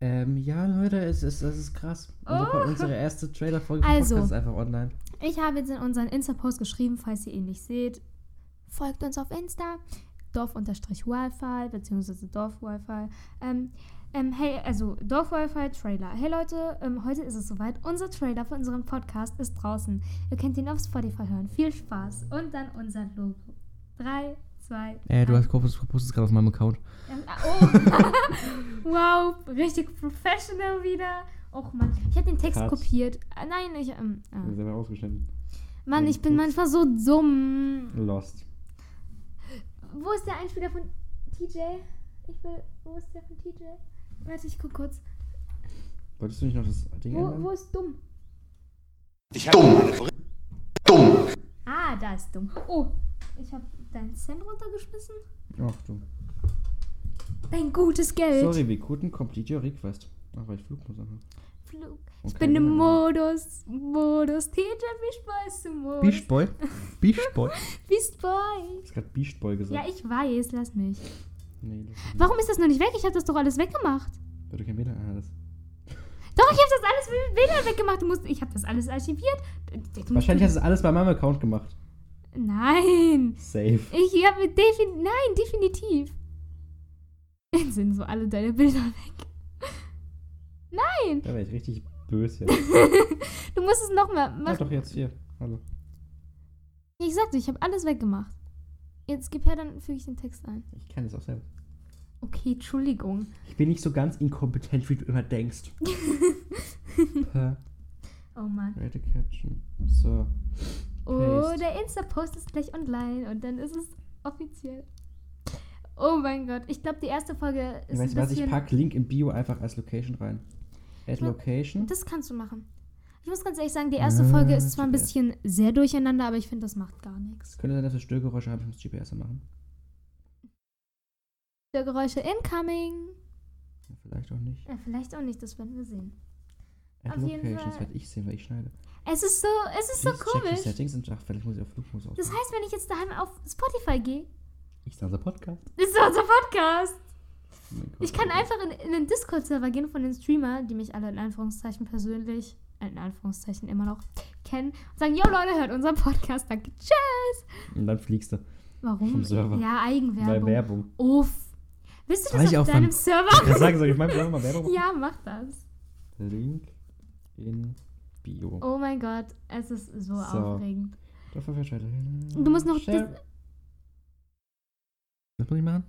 Ähm, ja, Leute, es ist, es ist krass. Unsere, Oh. unsere erste Trailer-Folge Also. Ist einfach online. Ich habe jetzt in unseren Insta-Post geschrieben, falls ihr ihn nicht seht. Folgt uns auf Insta. Dorf-Wi-Fi, beziehungsweise Dorf-Wi-Fi. Ähm, ähm, hey, also Dorf-Wi-Fi Trailer. Hey Leute, ähm, heute ist es soweit. Unser Trailer für unseren Podcast ist draußen. Ihr könnt ihn auf Spotify hören. Viel Spaß. Und dann unser Logo. Drei, zwei, Äh, du hast postest gerade auf meinem Account. Ähm, ah, oh. *laughs* wow, richtig professional wieder. Och Mann, ich habe den Text Cut. kopiert. Ah, nein, ich. Ähm, ah. Ist aber ausgeschnitten. Mann, ich bin manchmal so dumm. Lost. Wo ist der Einspieler von TJ? Ich will. Wo ist der von TJ? Warte, ich guck kurz. Wolltest du nicht noch das Ding Wo, ändern? wo ist dumm? Dumm. Dumm. Ah, da ist dumm. Oh, ich habe deinen Cent runtergeschmissen. Ach du. Dein gutes Geld. Sorry, we couldn't complete your request. Ach, weil ich Flugmodus habe. Flug. Ich bin im. Modus. Modus. TJ, wie Spaß im Modus. Beast Boy? Beast Boy? *laughs* Beast Boy. Du hast gerade Boy gesagt. Ja, ich weiß, lass mich. Nee, das Warum ist das noch nicht weg? Ich habe das doch alles weggemacht. Weil du kein WLAN hattest. Doch, ich habe das alles mit WLAN weggemacht. Du musst, ich habe das alles archiviert. Wahrscheinlich hast du alles bei meinem Account gemacht. Nein. Safe. Ich habe defin Nein, definitiv. Jetzt sind so alle deine Bilder weg. Nein. Da wäre ich richtig böse jetzt. *laughs* Du musst es nochmal Mach machen. doch jetzt hier. Hallo. Ich sagte, ich habe alles weggemacht. Jetzt gib her, dann füge ich den Text ein. Ich kann das auch selber. Okay, Entschuldigung. Ich bin nicht so ganz inkompetent, wie du immer denkst. *laughs* per Oh Mann. Rate Caption. So. Oh, Paste. der Insta-Post ist gleich online und dann ist es offiziell. Oh mein Gott. Ich glaube, die erste Folge ist Weißt du was, ich bisschen... pack Link im Bio einfach als Location rein. Add Location. Das kannst du machen. Ich muss ganz ehrlich sagen, die erste Folge ist zwar ein GPS. bisschen sehr durcheinander, aber ich finde, das macht gar nichts. Könnte sein, dass wir Störgeräusche haben, ich muss GPS machen. Der Geräusche incoming. Ja, vielleicht auch nicht. Äh, vielleicht auch nicht, das werden wir sehen. Auf jeden Fall- das werde ich sehen, weil ich schneide. Es ist so, es ist so Please the komisch. Settings und ach, vielleicht muss ich auf Flugmodus Das ausmachen. heißt, wenn ich jetzt daheim auf Spotify gehe, Ich sage unser Podcast. ist das unser Podcast. Oh Gott. Ich kann einfach in, in den Discord-Server gehen von den Streamer, die mich alle in Anführungszeichen persönlich, äh, in Anführungszeichen immer noch kennen, und sagen, yo Leute, hört unseren Podcast, danke, tschüss. Und dann fliegst du. Warum? Vom Server. Ja, Bei Eigenwerbung. Werbung. Uff. Willst du das ich auf deinem meinem- Server? Ich sagen, soll ich Server mal Werbung machen? ja, mach das. Link in Bio. Oh mein Gott, es ist so, So. aufregend. Du musst noch Share. das- Was muss ich machen?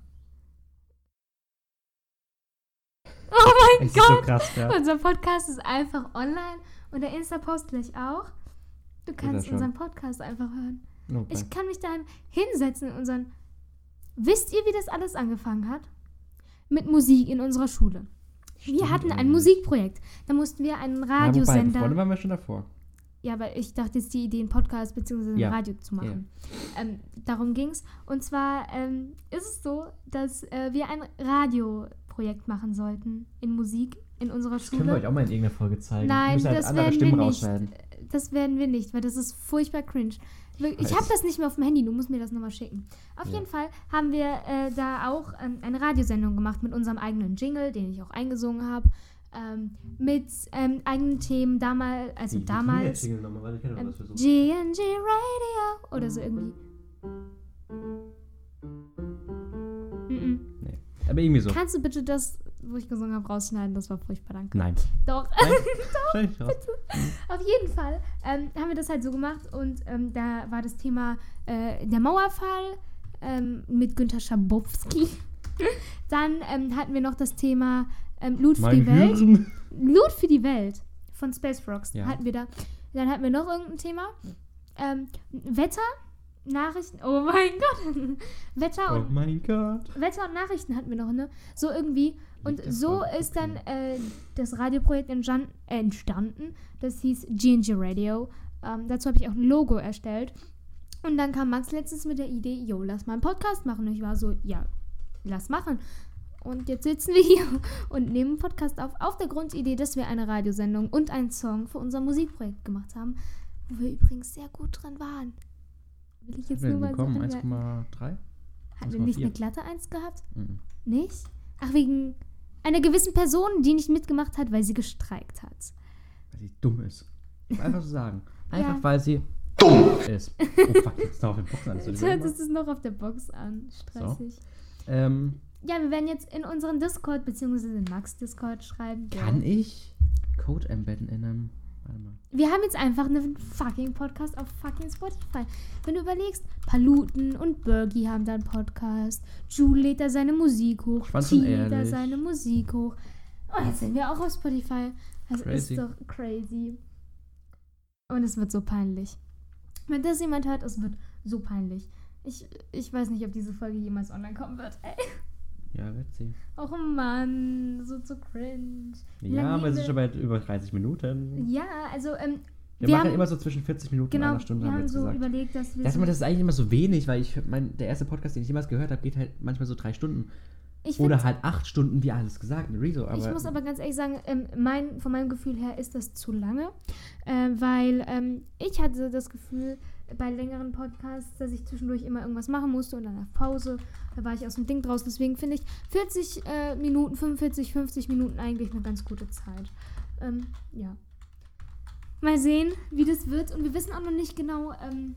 Oh mein Es ist so Gott. krass, ja. Unser Podcast ist einfach online und der Insta-Post gleich auch. Du kannst unseren Podcast einfach hören. Okay. Ich kann mich daheim hinsetzen in unseren. Wisst ihr, wie das alles angefangen hat? Mit Musik in unserer Schule. Wir Stimmt hatten ein. Musikprojekt. Da mussten wir einen Ja, Radiosender. Freunde waren wir schon davor. Ja, aber ich dachte jetzt die Idee, einen Podcast bzw. ein Ja. Radio zu machen. Ähm, darum ging es. Und zwar ähm, ist es so, dass äh, wir ein Radioprojekt machen sollten in Musik in unserer Das können wir euch Schule. auch mal in irgendeiner Folge zeigen. Nein, halt das werden Stimmen wir nicht. Das werden wir nicht, weil das ist furchtbar cringe. Ich habe das nicht mehr auf dem Handy, du musst mir das nochmal schicken. Auf Ja. jeden Fall haben wir äh, da auch ähm, eine Radiosendung gemacht mit unserem eigenen Jingle, den ich auch eingesungen habe. Ähm, mit ähm, eigenen Themen damals, also damals. Ähm, GNG Radio oder so irgendwie. Mhm. Aber irgendwie so. Kannst du bitte das, wo ich gesungen habe, rausschneiden? Das war furchtbar, danke. Nein. Doch. Nein. *laughs* Ich raus. Auf jeden Fall ähm, haben wir das halt so gemacht und ähm, da war das Thema äh, der Mauerfall ähm, mit Günter Schabowski. *laughs* Dann ähm, hatten wir noch das Thema ähm, Loot für die Welt. Hirn. Loot für die Welt von Space Frogs Ja. hatten wir da. Dann hatten wir noch irgendein Thema. Ähm, Wetter, Nachrichten. Oh mein *laughs* Gott. Wetter Oh und mein Gott. Wetter und Nachrichten hatten wir noch, ne? So irgendwie. Und so ist dann äh, das Radioprojekt entstan- entstanden. Das hieß GNG Radio. Ähm, dazu habe ich auch ein Logo erstellt. Und dann kam Max letztens mit der Idee, jo, lass mal einen Podcast machen. Und ich war so, ja, lass machen. Und jetzt sitzen wir hier *laughs* und nehmen einen Podcast auf, auf der Grundidee, dass wir eine Radiosendung und einen Song für unser Musikprojekt gemacht haben, wo wir übrigens sehr gut dran waren. Will ich jetzt wir nur mal bekommen? sagen. 1,3? Hatten wir nicht 1,4. eine glatte Eins gehabt? Mhm. Nicht? Ach, wegen einer gewissen Person, die nicht mitgemacht hat, weil sie gestreikt hat. Weil sie dumm ist. Einfach so sagen. *laughs* Einfach Ja. weil sie dumm ist. *laughs* Oh fuck, jetzt ist noch auf den Boxen an. Das es es noch auf der Box an. Stressig. ähm, Ja, wir werden jetzt in unseren Discord bzw. in Max Discord schreiben. Ja. kann ich Code embedden in einem. Wir haben jetzt einfach einen fucking Podcast auf fucking Spotify. Wenn du überlegst, Paluten und Bergie haben da einen Podcast. Jules lädt da seine Musik hoch. T lädt da seine Musik hoch. Oh, jetzt sind wir auch auf Spotify. Das Crazy. ist doch crazy. Und es wird so peinlich. Wenn das jemand hört, es wird so peinlich. Ich, ich weiß nicht, ob diese Folge jemals online kommen wird. Ey. Ja, wird sie. Och Mann, so zu cringe. Ja, lange aber es ist wir- schon bei über 30 Minuten. Ja, also, ähm, Wir, wir machen haben- immer so zwischen 40 Minuten und genau, einer Stunde, wir haben wir haben jetzt so gesagt. überlegt, dass wir. Das, so, das ist eigentlich immer so wenig, weil ich mein, der erste Podcast, den ich jemals gehört habe, geht halt manchmal so drei Stunden. ich find, Oder halt acht Stunden, wie alles gesagt, in Rezo. Aber ich muss aber ganz ehrlich sagen, ähm, mein, von meinem Gefühl her ist das zu lange, äh, weil ähm, ich hatte das Gefühl bei längeren Podcasts, dass ich zwischendurch immer irgendwas machen musste und dann auf Pause, da war ich aus dem Ding draußen. Deswegen finde ich 40 äh, Minuten, 45, 50 Minuten eigentlich eine ganz gute Zeit. Ähm, ja. Mal sehen, wie das wird. Und wir wissen auch noch nicht genau, ähm,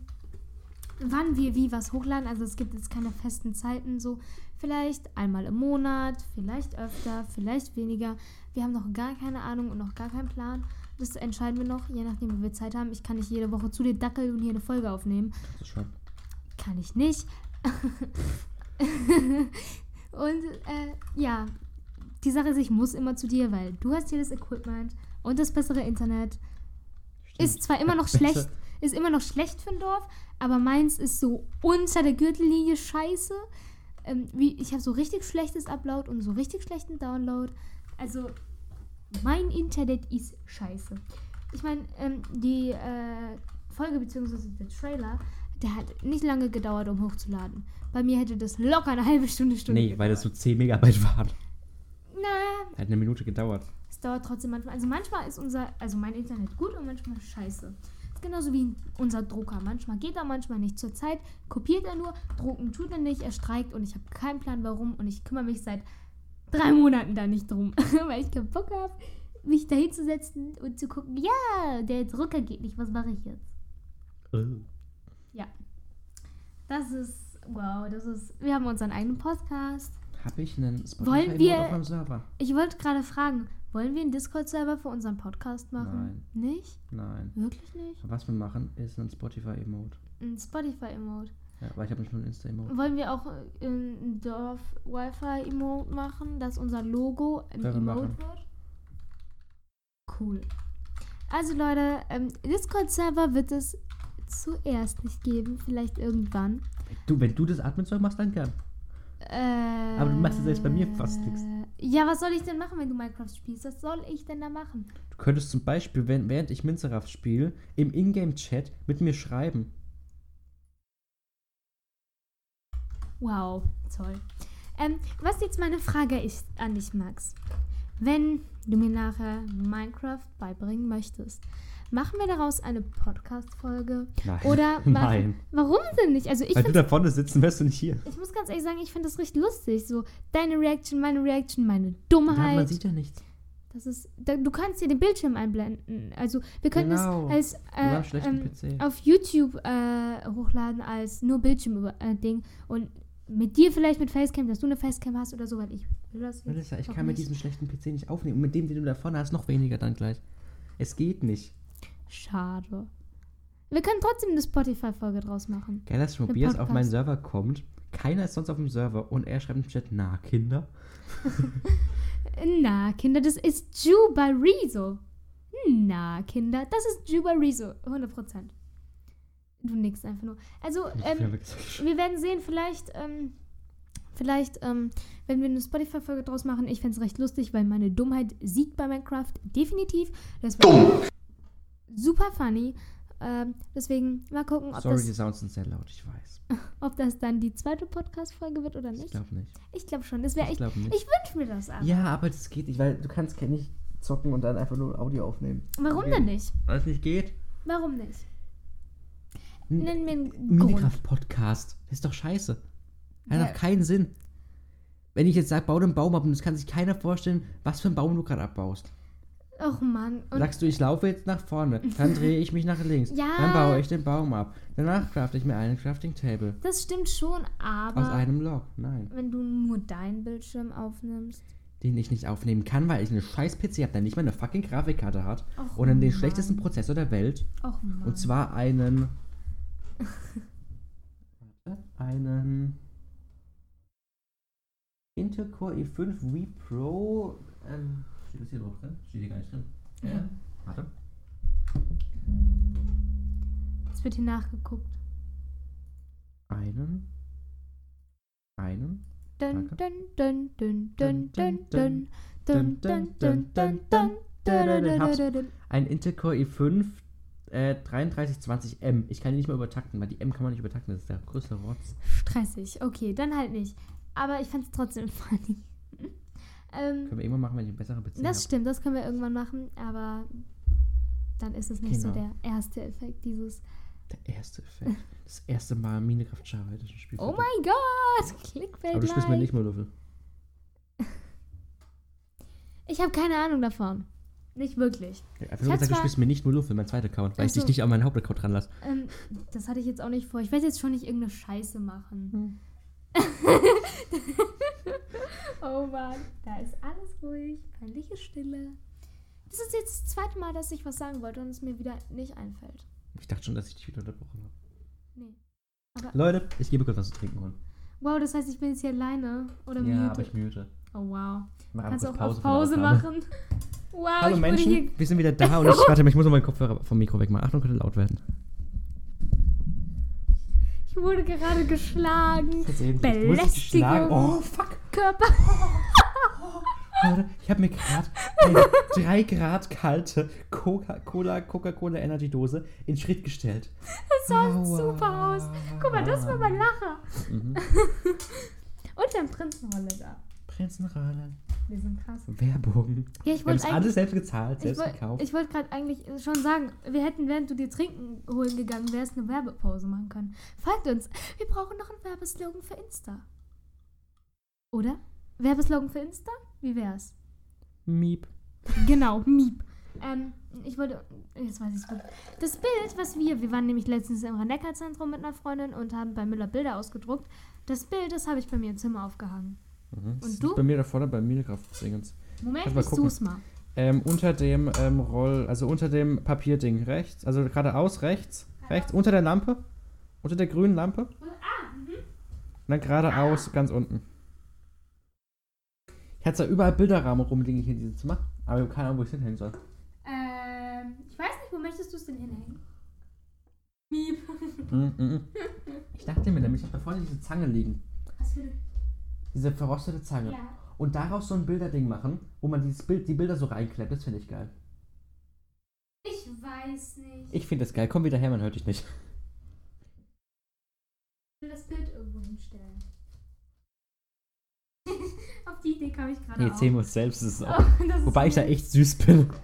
wann wir wie was hochladen. Also es gibt jetzt keine festen Zeiten. So vielleicht einmal im Monat, vielleicht öfter, vielleicht weniger. Wir haben noch gar keine Ahnung und noch gar keinen Plan. Das entscheiden wir noch, je nachdem, wie wir Zeit haben. Ich kann nicht jede Woche zu dir dackeln und hier eine Folge aufnehmen. Das ist schon. Kann ich nicht. *laughs* und äh, ja, die Sache ist, ich muss immer zu dir, weil du hast hier das Equipment und das bessere Internet. Ist zwar immer noch *laughs* schlecht, ist immer noch schlecht für ein Dorf, aber meins ist so unter der Gürtellinie scheiße. Ähm, wie, ich habe so richtig schlechtes Upload und so richtig schlechten Download. Also, mein Internet ist scheiße. Ich meine, ähm, die äh, Folge bzw. der Trailer, der hat nicht lange gedauert, um hochzuladen. Bei mir hätte das locker eine halbe Stunde, Stunde Nee, weil das so 10 Megabyte waren. Na, Hat eine Minute gedauert. es dauert trotzdem manchmal. Also manchmal ist unser, also mein Internet gut und manchmal scheiße. Ist genauso wie unser Drucker. Manchmal geht er, manchmal nicht. Zurzeit kopiert er nur, drucken tut er nicht, er streikt und ich habe keinen Plan warum und ich kümmere mich seit drei Monaten da nicht drum, *laughs* weil ich keinen Bock habe, mich da hinzusetzen und zu gucken, ja, der Drucker geht nicht, was mache ich jetzt? Oh. Das ist, wow, das ist, wir haben unseren eigenen Podcast. Habe ich einen Wollen Spotify wir- auf meinem Server? Ich wollte gerade fragen, wollen wir einen Discord-Server für unseren Podcast machen? Nicht? Nein. Wirklich nicht? Was wir machen, ist ein Spotify-Emote. Ein Spotify-Emote. Ja, weil ich habe nur ein Insta-Emote. Wollen wir auch äh, ein Dorf-Wi-Fi-Emote machen, dass unser Logo ein Können Emote machen. wird? Cool. Also Leute, ähm, Discord-Server wird es zuerst nicht geben, vielleicht irgendwann. Du, wenn du das Admin-Zeug machst, dann gern. Äh, Aber du machst selbst bei mir fast nix. Ja, was soll ich denn machen, wenn du Minecraft spielst? Was soll ich denn da machen? Du könntest zum Beispiel, wenn, während ich Minzeraft spiele, im Ingame-Chat mit mir schreiben. Wow, toll. Ähm, was jetzt meine Frage ist an dich, Max. Wenn du mir nachher Minecraft beibringen möchtest, machen wir daraus eine Podcast-Folge? Nein. Oder *laughs* Nein. Warum denn nicht? Also ich, Weil du da vorne sitzen, wärst du nicht hier. ich muss ganz ehrlich sagen, ich finde das recht lustig. So deine Reaction, meine Reaction, meine Ja, Dummheit. man sieht ja nichts. das ist, da, du kannst hier den Bildschirm einblenden. Also wir können Genau. es als äh, ähm, auf YouTube äh, hochladen als nur Bildschirm-Ding und mit dir vielleicht mit Facecam, dass du eine Facecam hast oder so, weil ich will das jetzt Melissa, ich kann mit nicht. diesem schlechten PC nicht aufnehmen. Und mit dem, den du da vorne hast, noch weniger dann gleich. Es geht nicht. Schade. Wir können trotzdem eine Spotify-Folge draus machen. Geil, dass Tobias auf meinen. Server kommt. Keiner ist sonst auf dem Server und er schreibt im Chat, na, Kinder. *laughs* Na, Kinder, das ist Jubarizo. Na, Kinder, das ist Jubarizo. 100%. Du nix einfach nur. Also, ähm, *laughs* wir werden sehen, vielleicht, ähm, vielleicht, ähm, wenn wir eine Spotify-Folge draus machen, ich fände es recht lustig, weil meine Dummheit siegt bei Minecraft definitiv. Das Dumm! Super funny. Ähm, deswegen mal gucken, ob Sorry, die das, Sounds sind sehr laut, ich weiß. *laughs* ob das dann die zweite Podcast-Folge wird oder Ich nicht. glaube nicht. Ich glaube schon. Das wäre Ich echt. nicht. Ich wünsche mir das aber. Ja, aber das geht nicht, weil du kannst nicht zocken und dann einfach nur Audio aufnehmen. Warum Okay. denn nicht? Weil es nicht geht. Warum nicht? N- Nenn mir einen. Minecraft-Podcast. Das ist doch scheiße. Hat Ja. doch keinen Sinn. Wenn ich jetzt sage, bau den Baum ab und es kann sich keiner vorstellen, was für einen Baum du gerade abbaust. Och Mann. Und Sagst du, ich laufe jetzt nach vorne, dann *laughs* drehe ich mich nach links, Ja. dann baue ich den Baum ab. Danach crafte ich mir einen Crafting Table. das stimmt schon, aber Aus einem Log. Nein. wenn du nur deinen Bildschirm aufnimmst. Den ich nicht aufnehmen kann, weil ich eine scheiß PC habe, der nicht mal eine fucking Grafikkarte hat. Och, und dann den Mann. schlechtesten Prozessor der Welt. Och Mann. Und zwar einen. Einen. Intel Core i5 V Pro. Ähm, steht das hier drauf drin? Steht hier gar nicht drin. Ja. Warte. Es wird hier nachgeguckt. Einen. Einen. Dun, Danke. dun, dun, dun, dun, dun, Dun, dun, dun, dun, dun, dun, dun, dun, dun, dun, hab's. dun, dun. Ein Intel Core i5 äh, 3320M. Ich kann ihn nicht mal übertakten, weil die M kann man nicht übertakten. Das ist der größte Rotz. Stressig. Okay, dann halt nicht. Aber ich fand es trotzdem *laughs* funny. ähm, Können wir irgendwann machen, wenn ich einen besseren PC das habe. stimmt, das können wir irgendwann machen, aber dann ist es nicht so Genau. der erste Effekt dieses Der erste Effekt. Das erste Mal Minecraft Java Edition Spiel. Oh mein Gott! Clickbait Aber du spielst mir nicht mal Würfel. *laughs* Ich habe keine Ahnung davon. Nicht wirklich. Ja, Einfach Ich nur gesagt, du spielst mir nicht nur Würfel, mein zweiter Account, weil ich Ach so. dich nicht an meinen Hauptaccount ranlasse. Ähm, das hatte ich jetzt auch nicht vor. Ich werde jetzt schon nicht irgendeine Scheiße machen. *laughs* oh Mann, da ist alles ruhig. Peinliche Stille. Das ist jetzt das zweite Mal, dass ich was sagen wollte und es mir wieder nicht einfällt. Ich dachte schon, dass ich dich wieder unterbrochen habe. Nee. Leute, ich gebe kurz was zu trinken holen. Wow, das heißt, ich bin jetzt hier alleine oder Ja, mute. aber ich mute. Oh wow. Mach Kannst auch Pause Aufnahme. machen? Wow, Hallo Menschen, wir sind wieder da und ich, warte mal, ich muss noch meinen Kopfhörer vom Mikro wegmachen. Achtung, könnte laut werden. Ich wurde gerade geschlagen. Belästigung. Oh, fuck. Körper. *laughs* Ich habe mir gerade eine 3 Grad kalte Coca-Cola Coca-Cola Energy Dose in Schritt gestellt. Das sah Aua. super aus. Guck mal, das war mein Lacher. Mhm. *laughs* Und dann Prinzenrolle da. Prinzenrolle. Wir sind krass. Werbung. Ja, ich Wir haben wollte es alles eigentlich. selbst gezahlt, Ich selbst wollte gekauft. ich wollt gerade eigentlich schon sagen, wir hätten, während du dir Trinken holen gegangen wärst, eine Werbepause machen können. Folgt uns. Wir brauchen noch einen Werbeslogan für Insta. Oder? Werbeslogan für Insta? Wie wär's? Miep. Genau, Miep. Ähm, ich wollte, jetzt weiß ich es Das Bild, was wir, wir waren nämlich letztens im Rhein-Neckar-Zentrum mit einer Freundin und haben bei Müller Bilder ausgedruckt. Das Bild, das habe ich bei mir im Zimmer aufgehangen. Mhm. Das Und ist du? Bei mir da vorne bei Minecraft-Dingens. Moment, Kannst mal ich such's mal. Ähm, unter dem ähm, Roll, also unter dem Papierding rechts, also geradeaus rechts, rechts, unter der Lampe, unter der grünen Lampe. Und dann geradeaus, ganz unten. Ich hatte da überall Bilderrahmen rumliegen hier in diesem Zimmer, aber ich habe keine Ahnung, wo ich es hinhängen soll. Ähm, ich weiß nicht, wo möchtest du es denn hinhängen? Miep. *laughs* Mhm, mhm. Ich dachte mir nämlich, ich habe da vorne diese Zange liegen. Was für Diese verrostete Zange. Ja. Und daraus so ein Bilderding machen, wo man dieses Bild, die Bilder so reinklemmt. Das finde ich geil. Ich weiß nicht. Ich finde das geil. Komm wieder her, man hört dich nicht. Ich will das Bild irgendwo hinstellen. *laughs* Auf die Idee kam ich gerade Nee, auch. erzähl uns selbst. Das ist auch, Oh, das ist wobei ich da echt süß bin. *laughs*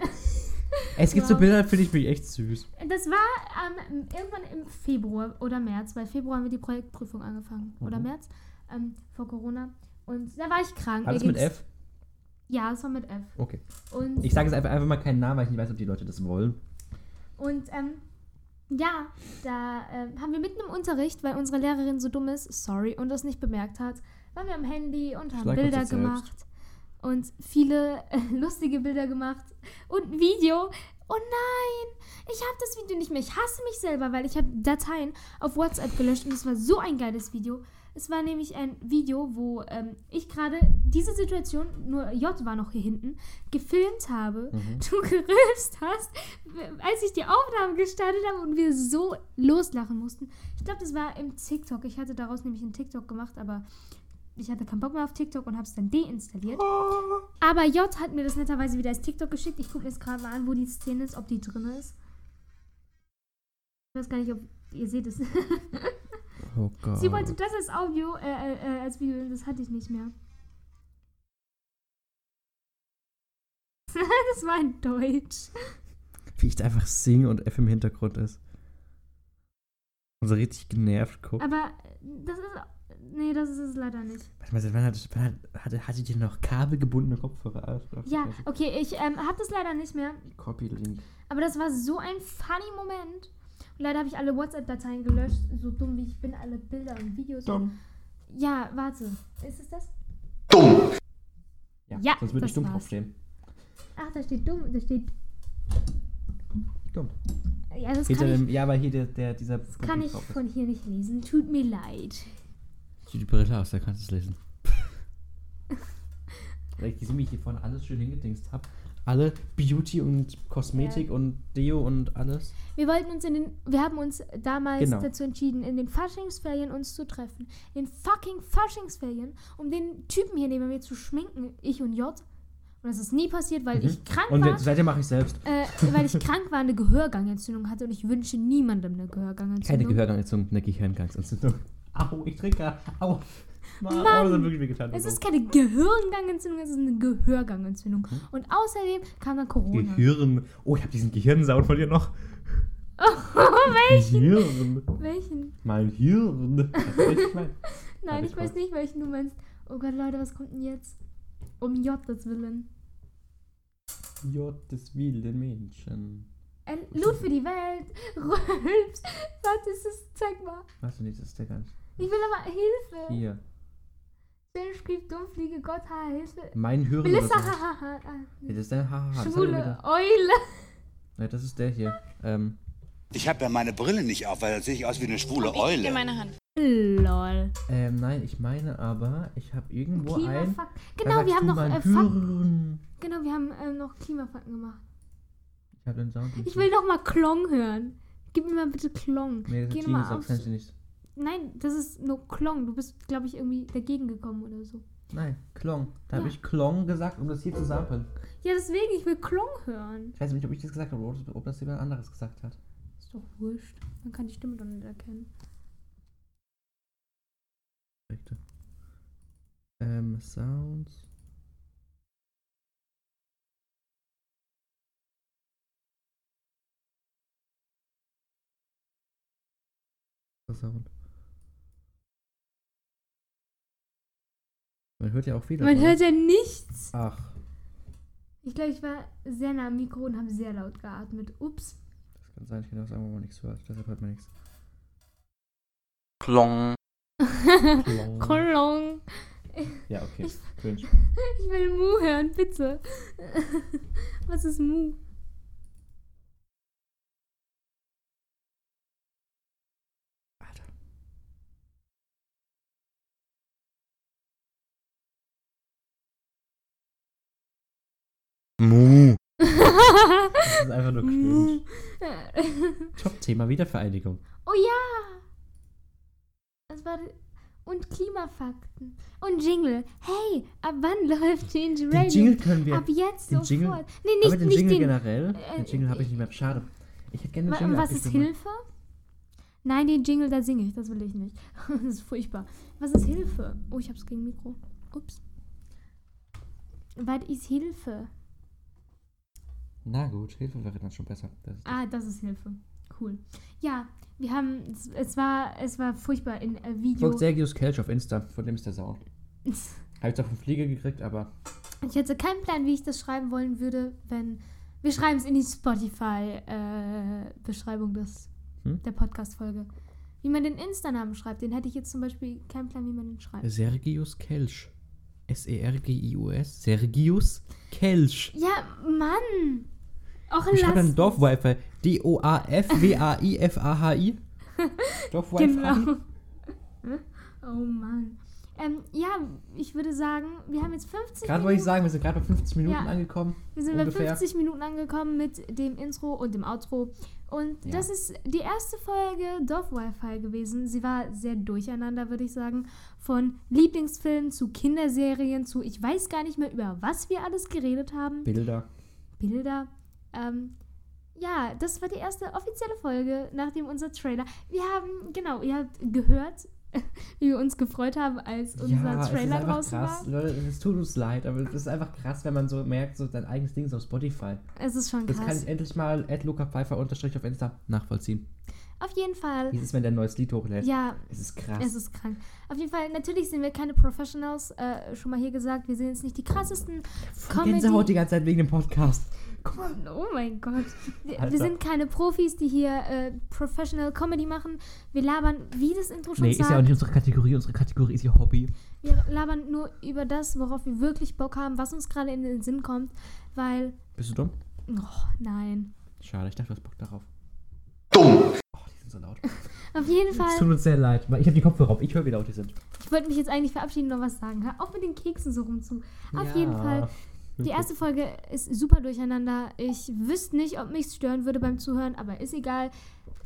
Es gibt so Wow. Bilder, finde ich mich echt süß. Das war ähm, irgendwann im Februar oder März, weil Februar haben wir die Projektprüfung angefangen. Oder Mhm. März, ähm, vor Corona. Und da war ich krank. Alles Mir mit F? Ja, es war mit F. Okay. Und, Ich sage jetzt einfach, einfach mal keinen Namen, weil ich nicht weiß, ob die Leute das wollen. und ähm, ja, da ähm, haben wir mitten im Unterricht, weil unsere Lehrerin so dumm ist, sorry, und das nicht bemerkt hat, waren wir am Handy und haben Schlag Bilder gemacht. Und viele äh, lustige Bilder gemacht. Und ein Video. Oh nein, ich habe das Video nicht mehr. Ich hasse mich selber, weil ich habe Dateien auf WhatsApp gelöscht und es war so ein geiles Video. Es war nämlich ein Video, wo ähm, ich gerade diese Situation, nur J war noch hier hinten, gefilmt habe. Mhm. Du *laughs* gerülpst hast, als ich die Aufnahme gestartet habe und wir so loslachen mussten. Ich glaube, das war im TikTok. Ich hatte daraus nämlich einen TikTok gemacht, aber ich hatte keinen Bock mehr auf TikTok und habe es dann deinstalliert. Aber J hat mir das netterweise wieder als TikTok geschickt. Ich gucke mir jetzt gerade mal an, wo die Szene ist, ob die drin ist. Ich weiß gar nicht, ob ihr seht es. *laughs* Oh Gott. Sie wollte das als Audio, äh, äh, äh, als Video, das hatte ich nicht mehr. *laughs* das war in Deutsch. Wie ich da einfach singe und F im Hintergrund ist. Und so richtig genervt guckt. Aber äh, das ist. Nee, das ist es leider nicht. Warte mal, seit wann hat, wann hat, hatte, hatte die noch kabelgebundene Kopfhörer? auf? Ja, okay, ich ähm, habe das leider nicht mehr. Copy-Link. Aber das war so ein funny Moment. Leider habe ich alle WhatsApp-Dateien gelöscht. So dumm wie ich bin, alle Bilder und Videos. Dumm. Ja, warte. Ist es das? Ja, Ja, sonst würde ich dumm war's. draufstehen. Ach, da steht dumm. Da steht. Dumm. Ja, das Hinter kann, dem, ich, ja, weil hier der, der dieser das kann ich drauf ist. von hier nicht lesen. Tut mir leid. Zieh die Brille aus, da kannst du es lesen. Weil ich die mich hier vorne alles schön hingedingst habe. Alle Beauty und Kosmetik und Deo und alles. Wir wollten uns in den. Wir haben uns damals Genau. dazu entschieden, in den Faschingsferien uns zu treffen. In fucking Faschingsferien, um den Typen hier neben mir zu schminken, ich und J. Und das ist nie passiert, weil ich krank Mhm. Und war. jetzt, seitdem mache ich selbst. Äh, weil ich krank war, eine Gehörgangentzündung hatte und ich wünsche niemandem eine Gehörgangentzündung. Keine Gehörgangsentzündung, eine Gehirngangsentzündung. Au, ich trinke. Au. Mann, Mann, oh, das hat wirklich wehgetan. Es ist keine Gehirngangentzündung, es ist eine Gehörgangentzündung. Mhm. Und außerdem kam dann Corona. Gehirn. Oh, ich habe diesen Gehirnsound von dir noch. *laughs* welchen? Gehirn. Welchen? Mein Hirn. *laughs* Das mein. Nein, ich weiß nicht, welchen du meinst. Oh Gott, Leute, was kommt denn jetzt? Um Jottes Willen. J des wilden Menschen. Ein Loot für die Welt. *laughs* Rülps. Was ist das? Zeig mal. Was das ist nicht. Ich will aber Hilfe. Hier. Schön schrieb Dummfliege, Gott, ha, Hilfe. Mein Hörer. Melissa, ha, ha, ha. Ja, das ist der Hahaha. das hat er Schwule. Eule. Ja, das ist der hier. Ähm, Ich habe ja meine Brille nicht auf, weil dann sehe ich aus wie eine schwule Eule. meine Hand. Lol. ähm, nein, ich meine aber, ich habe irgendwo ein. Klimafakten. Da Genau, wir haben du noch äh, Fakten. Genau, wir haben ähm, noch Klimafakten gemacht. Ich habe den Sound. Ich will noch mal Klong hören. Gib mir mal bitte Klong. Nee, das Geh ist noch mal auf. Nein, das ist nur Klong. Du bist, glaube ich, irgendwie dagegen gekommen oder so. Nein, Klong. Da habe Ja. ich Klong gesagt, um das hier zu samplen. Ja, deswegen, ich will Klong hören. Ich weiß nicht, ob ich das gesagt habe oder ob- das jemand anderes gesagt hat. Ist doch wurscht. Man kann die Stimme doch nicht erkennen. Richtig. Ähm, Sounds. Sound. Man hört ja auch viel Man davon. hört ja nichts. Ach, Ich glaube, ich war sehr nah am Mikro und habe sehr laut geatmet. Ups. das kann sein, ich kann auch sagen, wo man nichts hört. Deshalb hört man nichts. Klong. Klong. *laughs* Klong. Ja, okay. Cringe. *laughs* Ich will Mu hören, bitte. *laughs* Was ist Mu? Mu. Das ist einfach nur cringe. Top-Thema Wiedervereinigung. Oh ja! Das war. Und Klimafakten. Und Jingle. Hey, ab wann läuft Den Radio? Jingle können wir. Ab jetzt den sofort. Jingle- nee, aber nicht, den nicht Jingle den. generell. äh, Den Jingle habe ich nicht mehr. Schade. Ich hätte gerne den Jingle Was ist. Hilfe? Nein, den Jingle, da singe ich. Das will ich nicht. *laughs* das ist furchtbar. Was ist Hilfe? Oh, ich hab's gegen Mikro. Ups. Was ist Hilfe? Na gut, Hilfe wäre dann schon besser. Das ist Ah, das ist Hilfe. Cool. Ja, wir haben. Es, es, war, es war furchtbar in äh, Video. Folgt Sergius Kelch auf Insta, von dem ist der Sound. *laughs* Habe ich auf den Flieger gekriegt, aber Ich hätte keinen Plan, wie ich das schreiben wollen würde, wenn. Wir schreiben es in die Spotify-Beschreibung des Hm? der Podcast-Folge. Wie man den Insta-Namen schreibt, den hätte ich jetzt zum Beispiel keinen Plan, wie man den schreibt. Sergius Kelch. S-E-R-G-I-U-S. Sergius Kelch. Ja, Mann! Auch lass. man Dorf-Wi-Fi? D-O-A-F-W-A-I-F-A-H-I? *laughs* Dorf-Wi-Fi? Genau. *laughs* Oh Mann. Ähm, ja, ich würde sagen, wir haben jetzt 50 Gerade wollte ich sagen, wir sind gerade bei 50 Minuten Ja. angekommen. Wir sind ungefähr. bei 50 Minuten angekommen mit dem Intro und dem Outro. Und Ja. das ist die erste Folge Dorf Wi-Fi gewesen. Sie war sehr durcheinander, würde ich sagen. Von Lieblingsfilmen zu Kinderserien zu ich weiß gar nicht mehr, über was wir alles geredet haben. Bilder. Bilder. Ähm, ja, das war die erste offizielle Folge, nachdem unser Trailer. Wir haben, genau, ihr habt gehört, *laughs* wie wir uns gefreut haben, als unser ja, es ist Trailer einfach draußen krass. war. Leute, es tut uns leid, aber es ist einfach krass, wenn man so merkt, so dein eigenes Ding ist auf Spotify. Es ist schon Das kann krass. ich endlich mal at Luca Pfeiffer unterstrich auf Insta nachvollziehen. Auf jeden Fall. Wie ist es, wenn der ein neues Lied hochlädt? Ja, Es ist krass. Es ist krank. Auf jeden Fall, natürlich sind wir keine Professionals, äh, schon mal hier gesagt. Wir sind jetzt nicht die krassesten Voll Gänsehaut die ganze Zeit wegen dem Podcast. Guck mal. *laughs* Oh mein Gott. Wir, wir sind keine Profis, die hier äh, Professional Comedy machen. Wir labern, wie das Intro schon Nee, ist sagt, ja auch nicht unsere Kategorie. Unsere Kategorie ist ihr Hobby. wir labern nur über das, worauf wir wirklich Bock haben, was uns gerade in den Sinn kommt, weil, Bist du dumm? oh nein. Schade, ich dachte, du hast Bock darauf. Dumm. Oh, die sind so laut. *laughs* Auf jeden Es Fall, tut uns sehr leid, weil ich habe die Kopfhörer auf. Ich höre, wie laut die sind. ich wollte mich jetzt eigentlich verabschieden und noch was sagen. Hör auf mit den Keksen so rumzu. Auf jeden Fall, Die erste Folge ist super durcheinander. Ich wüsste nicht, ob mich stören würde beim Zuhören, aber ist egal.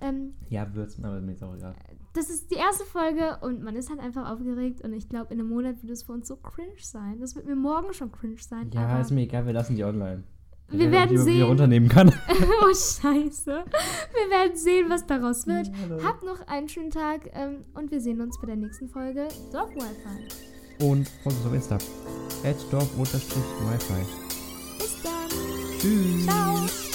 Ähm, Ja, wird's, aber mir ist auch egal. das ist die erste Folge und man ist halt einfach aufgeregt und ich glaube, in einem Monat wird es für uns so cringe sein. Das wird mir morgen schon cringe sein. Ja, ist mir egal, wir lassen die online. Wir weiß werden sehen. runternehmen kann. *laughs* *laughs* oh, scheiße. Wir werden sehen, was daraus wird. Ja. Habt noch einen schönen Tag ähm, und wir sehen uns bei der nächsten Folge Dorf Wi-Fi. Und folgt uns auf Insta. Dorf-wifi. Bis dann. Tschüss. Ciao.